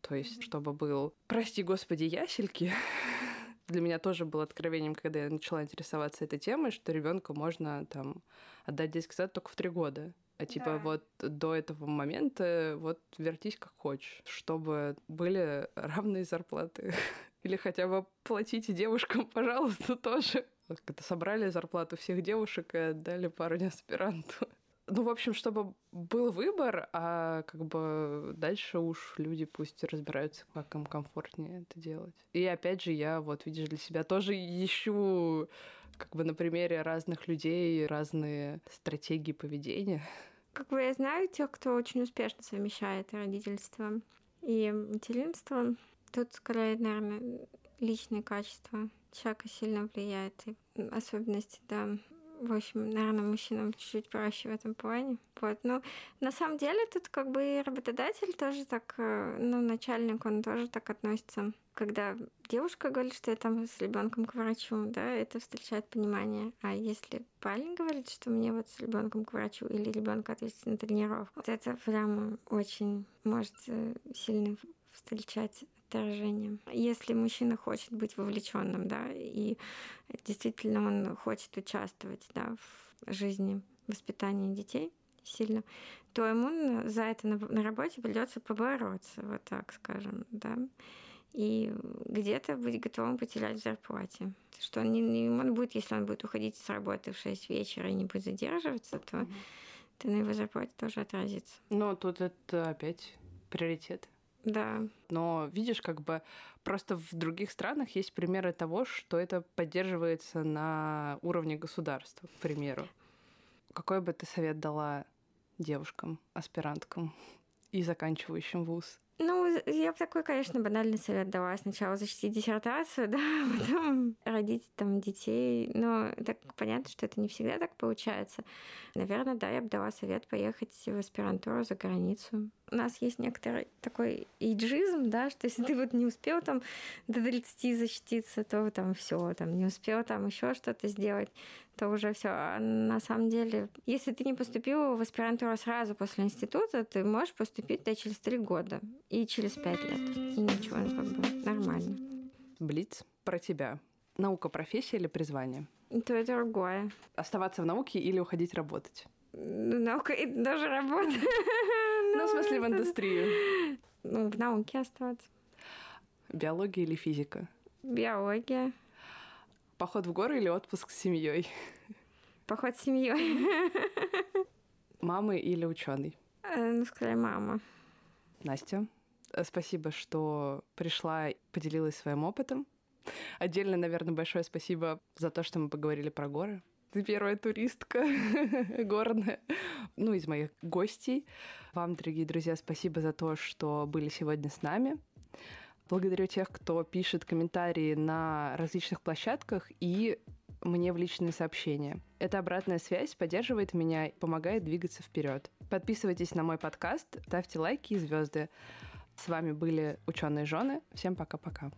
То есть, чтобы был, прости господи, ясельки. Для меня тоже было откровением, когда я начала интересоваться этой темой, что ребенку можно там отдать детский сад только в три года. А типа да. вот до этого момента вот вертись как хочешь, чтобы были равные зарплаты. Или хотя бы платите девушкам, пожалуйста, тоже. Когда собрали зарплату всех девушек и отдали парню аспиранту. Ну, в общем, чтобы был выбор, а как бы дальше уж люди пусть разбираются, как им комфортнее это делать. И опять же, я вот, видишь, для себя тоже ищу как бы на примере разных людей разные стратегии поведения. Как бы я знаю тех, кто очень успешно совмещает родительство и материнство. Тут скорее, наверное, личные качества человека сильно влияет, и особенности, да, в общем, наверное, мужчинам чуть-чуть проще в этом плане. Вот. Но на самом деле тут как бы и работодатель тоже так, э, ну, начальник, он тоже так относится. Когда девушка говорит, что я там с ребенком к врачу, да, это встречает понимание. А если парень говорит, что мне вот с ребенком к врачу или ребенка отвезти на тренировку, вот это прямо очень может э, сильно встречать отторжением. Если мужчина хочет быть вовлеченным, да, и действительно он хочет участвовать, да, в жизни воспитания детей сильно, то ему за это на, работе придется побороться, вот так скажем, да, и где-то быть готовым потерять в зарплате. Что он, не, он будет, если он будет уходить с работы в 6 вечера и не будет задерживаться, то это на его зарплате тоже отразится. Но тут это опять приоритет. Да. Но видишь, как бы просто в других странах есть примеры того, что это поддерживается на уровне государства, к примеру. Какой бы ты совет дала девушкам, аспиранткам и заканчивающим вуз? Ну, я бы такой, конечно, банальный совет дала. Сначала защитить диссертацию, да, потом родить там детей. Но так понятно, что это не всегда так получается. Наверное, да, я бы дала совет поехать в аспирантуру за границу. У нас есть некоторый такой иджизм, да, что если ты вот не успел там до 30 защититься, то там все, там не успел там еще что-то сделать, то уже все. А на самом деле, если ты не поступил в аспирантуру сразу после института, ты можешь поступить да, через три года и через пять лет. И ничего, ну, как бы нормально. Блиц про тебя. Наука, профессия или призвание? И то и другое. Оставаться в науке или уходить работать? Наука и даже работа. Ну, в смысле, в индустрию. Ну, в науке оставаться. Биология или физика? Биология. Поход в горы или отпуск с семьей? Поход с семьей. Мамы или ученый? Э, ну, скорее, мама. Настя, спасибо, что пришла и поделилась своим опытом. Отдельно, наверное, большое спасибо за то, что мы поговорили про горы. Ты первая туристка горная, ну, из моих гостей. Вам, дорогие друзья, спасибо за то, что были сегодня с нами. Благодарю тех, кто пишет комментарии на различных площадках и мне в личные сообщения. Эта обратная связь поддерживает меня и помогает двигаться вперед. Подписывайтесь на мой подкаст, ставьте лайки и звезды. С вами были ученые жены. Всем пока-пока.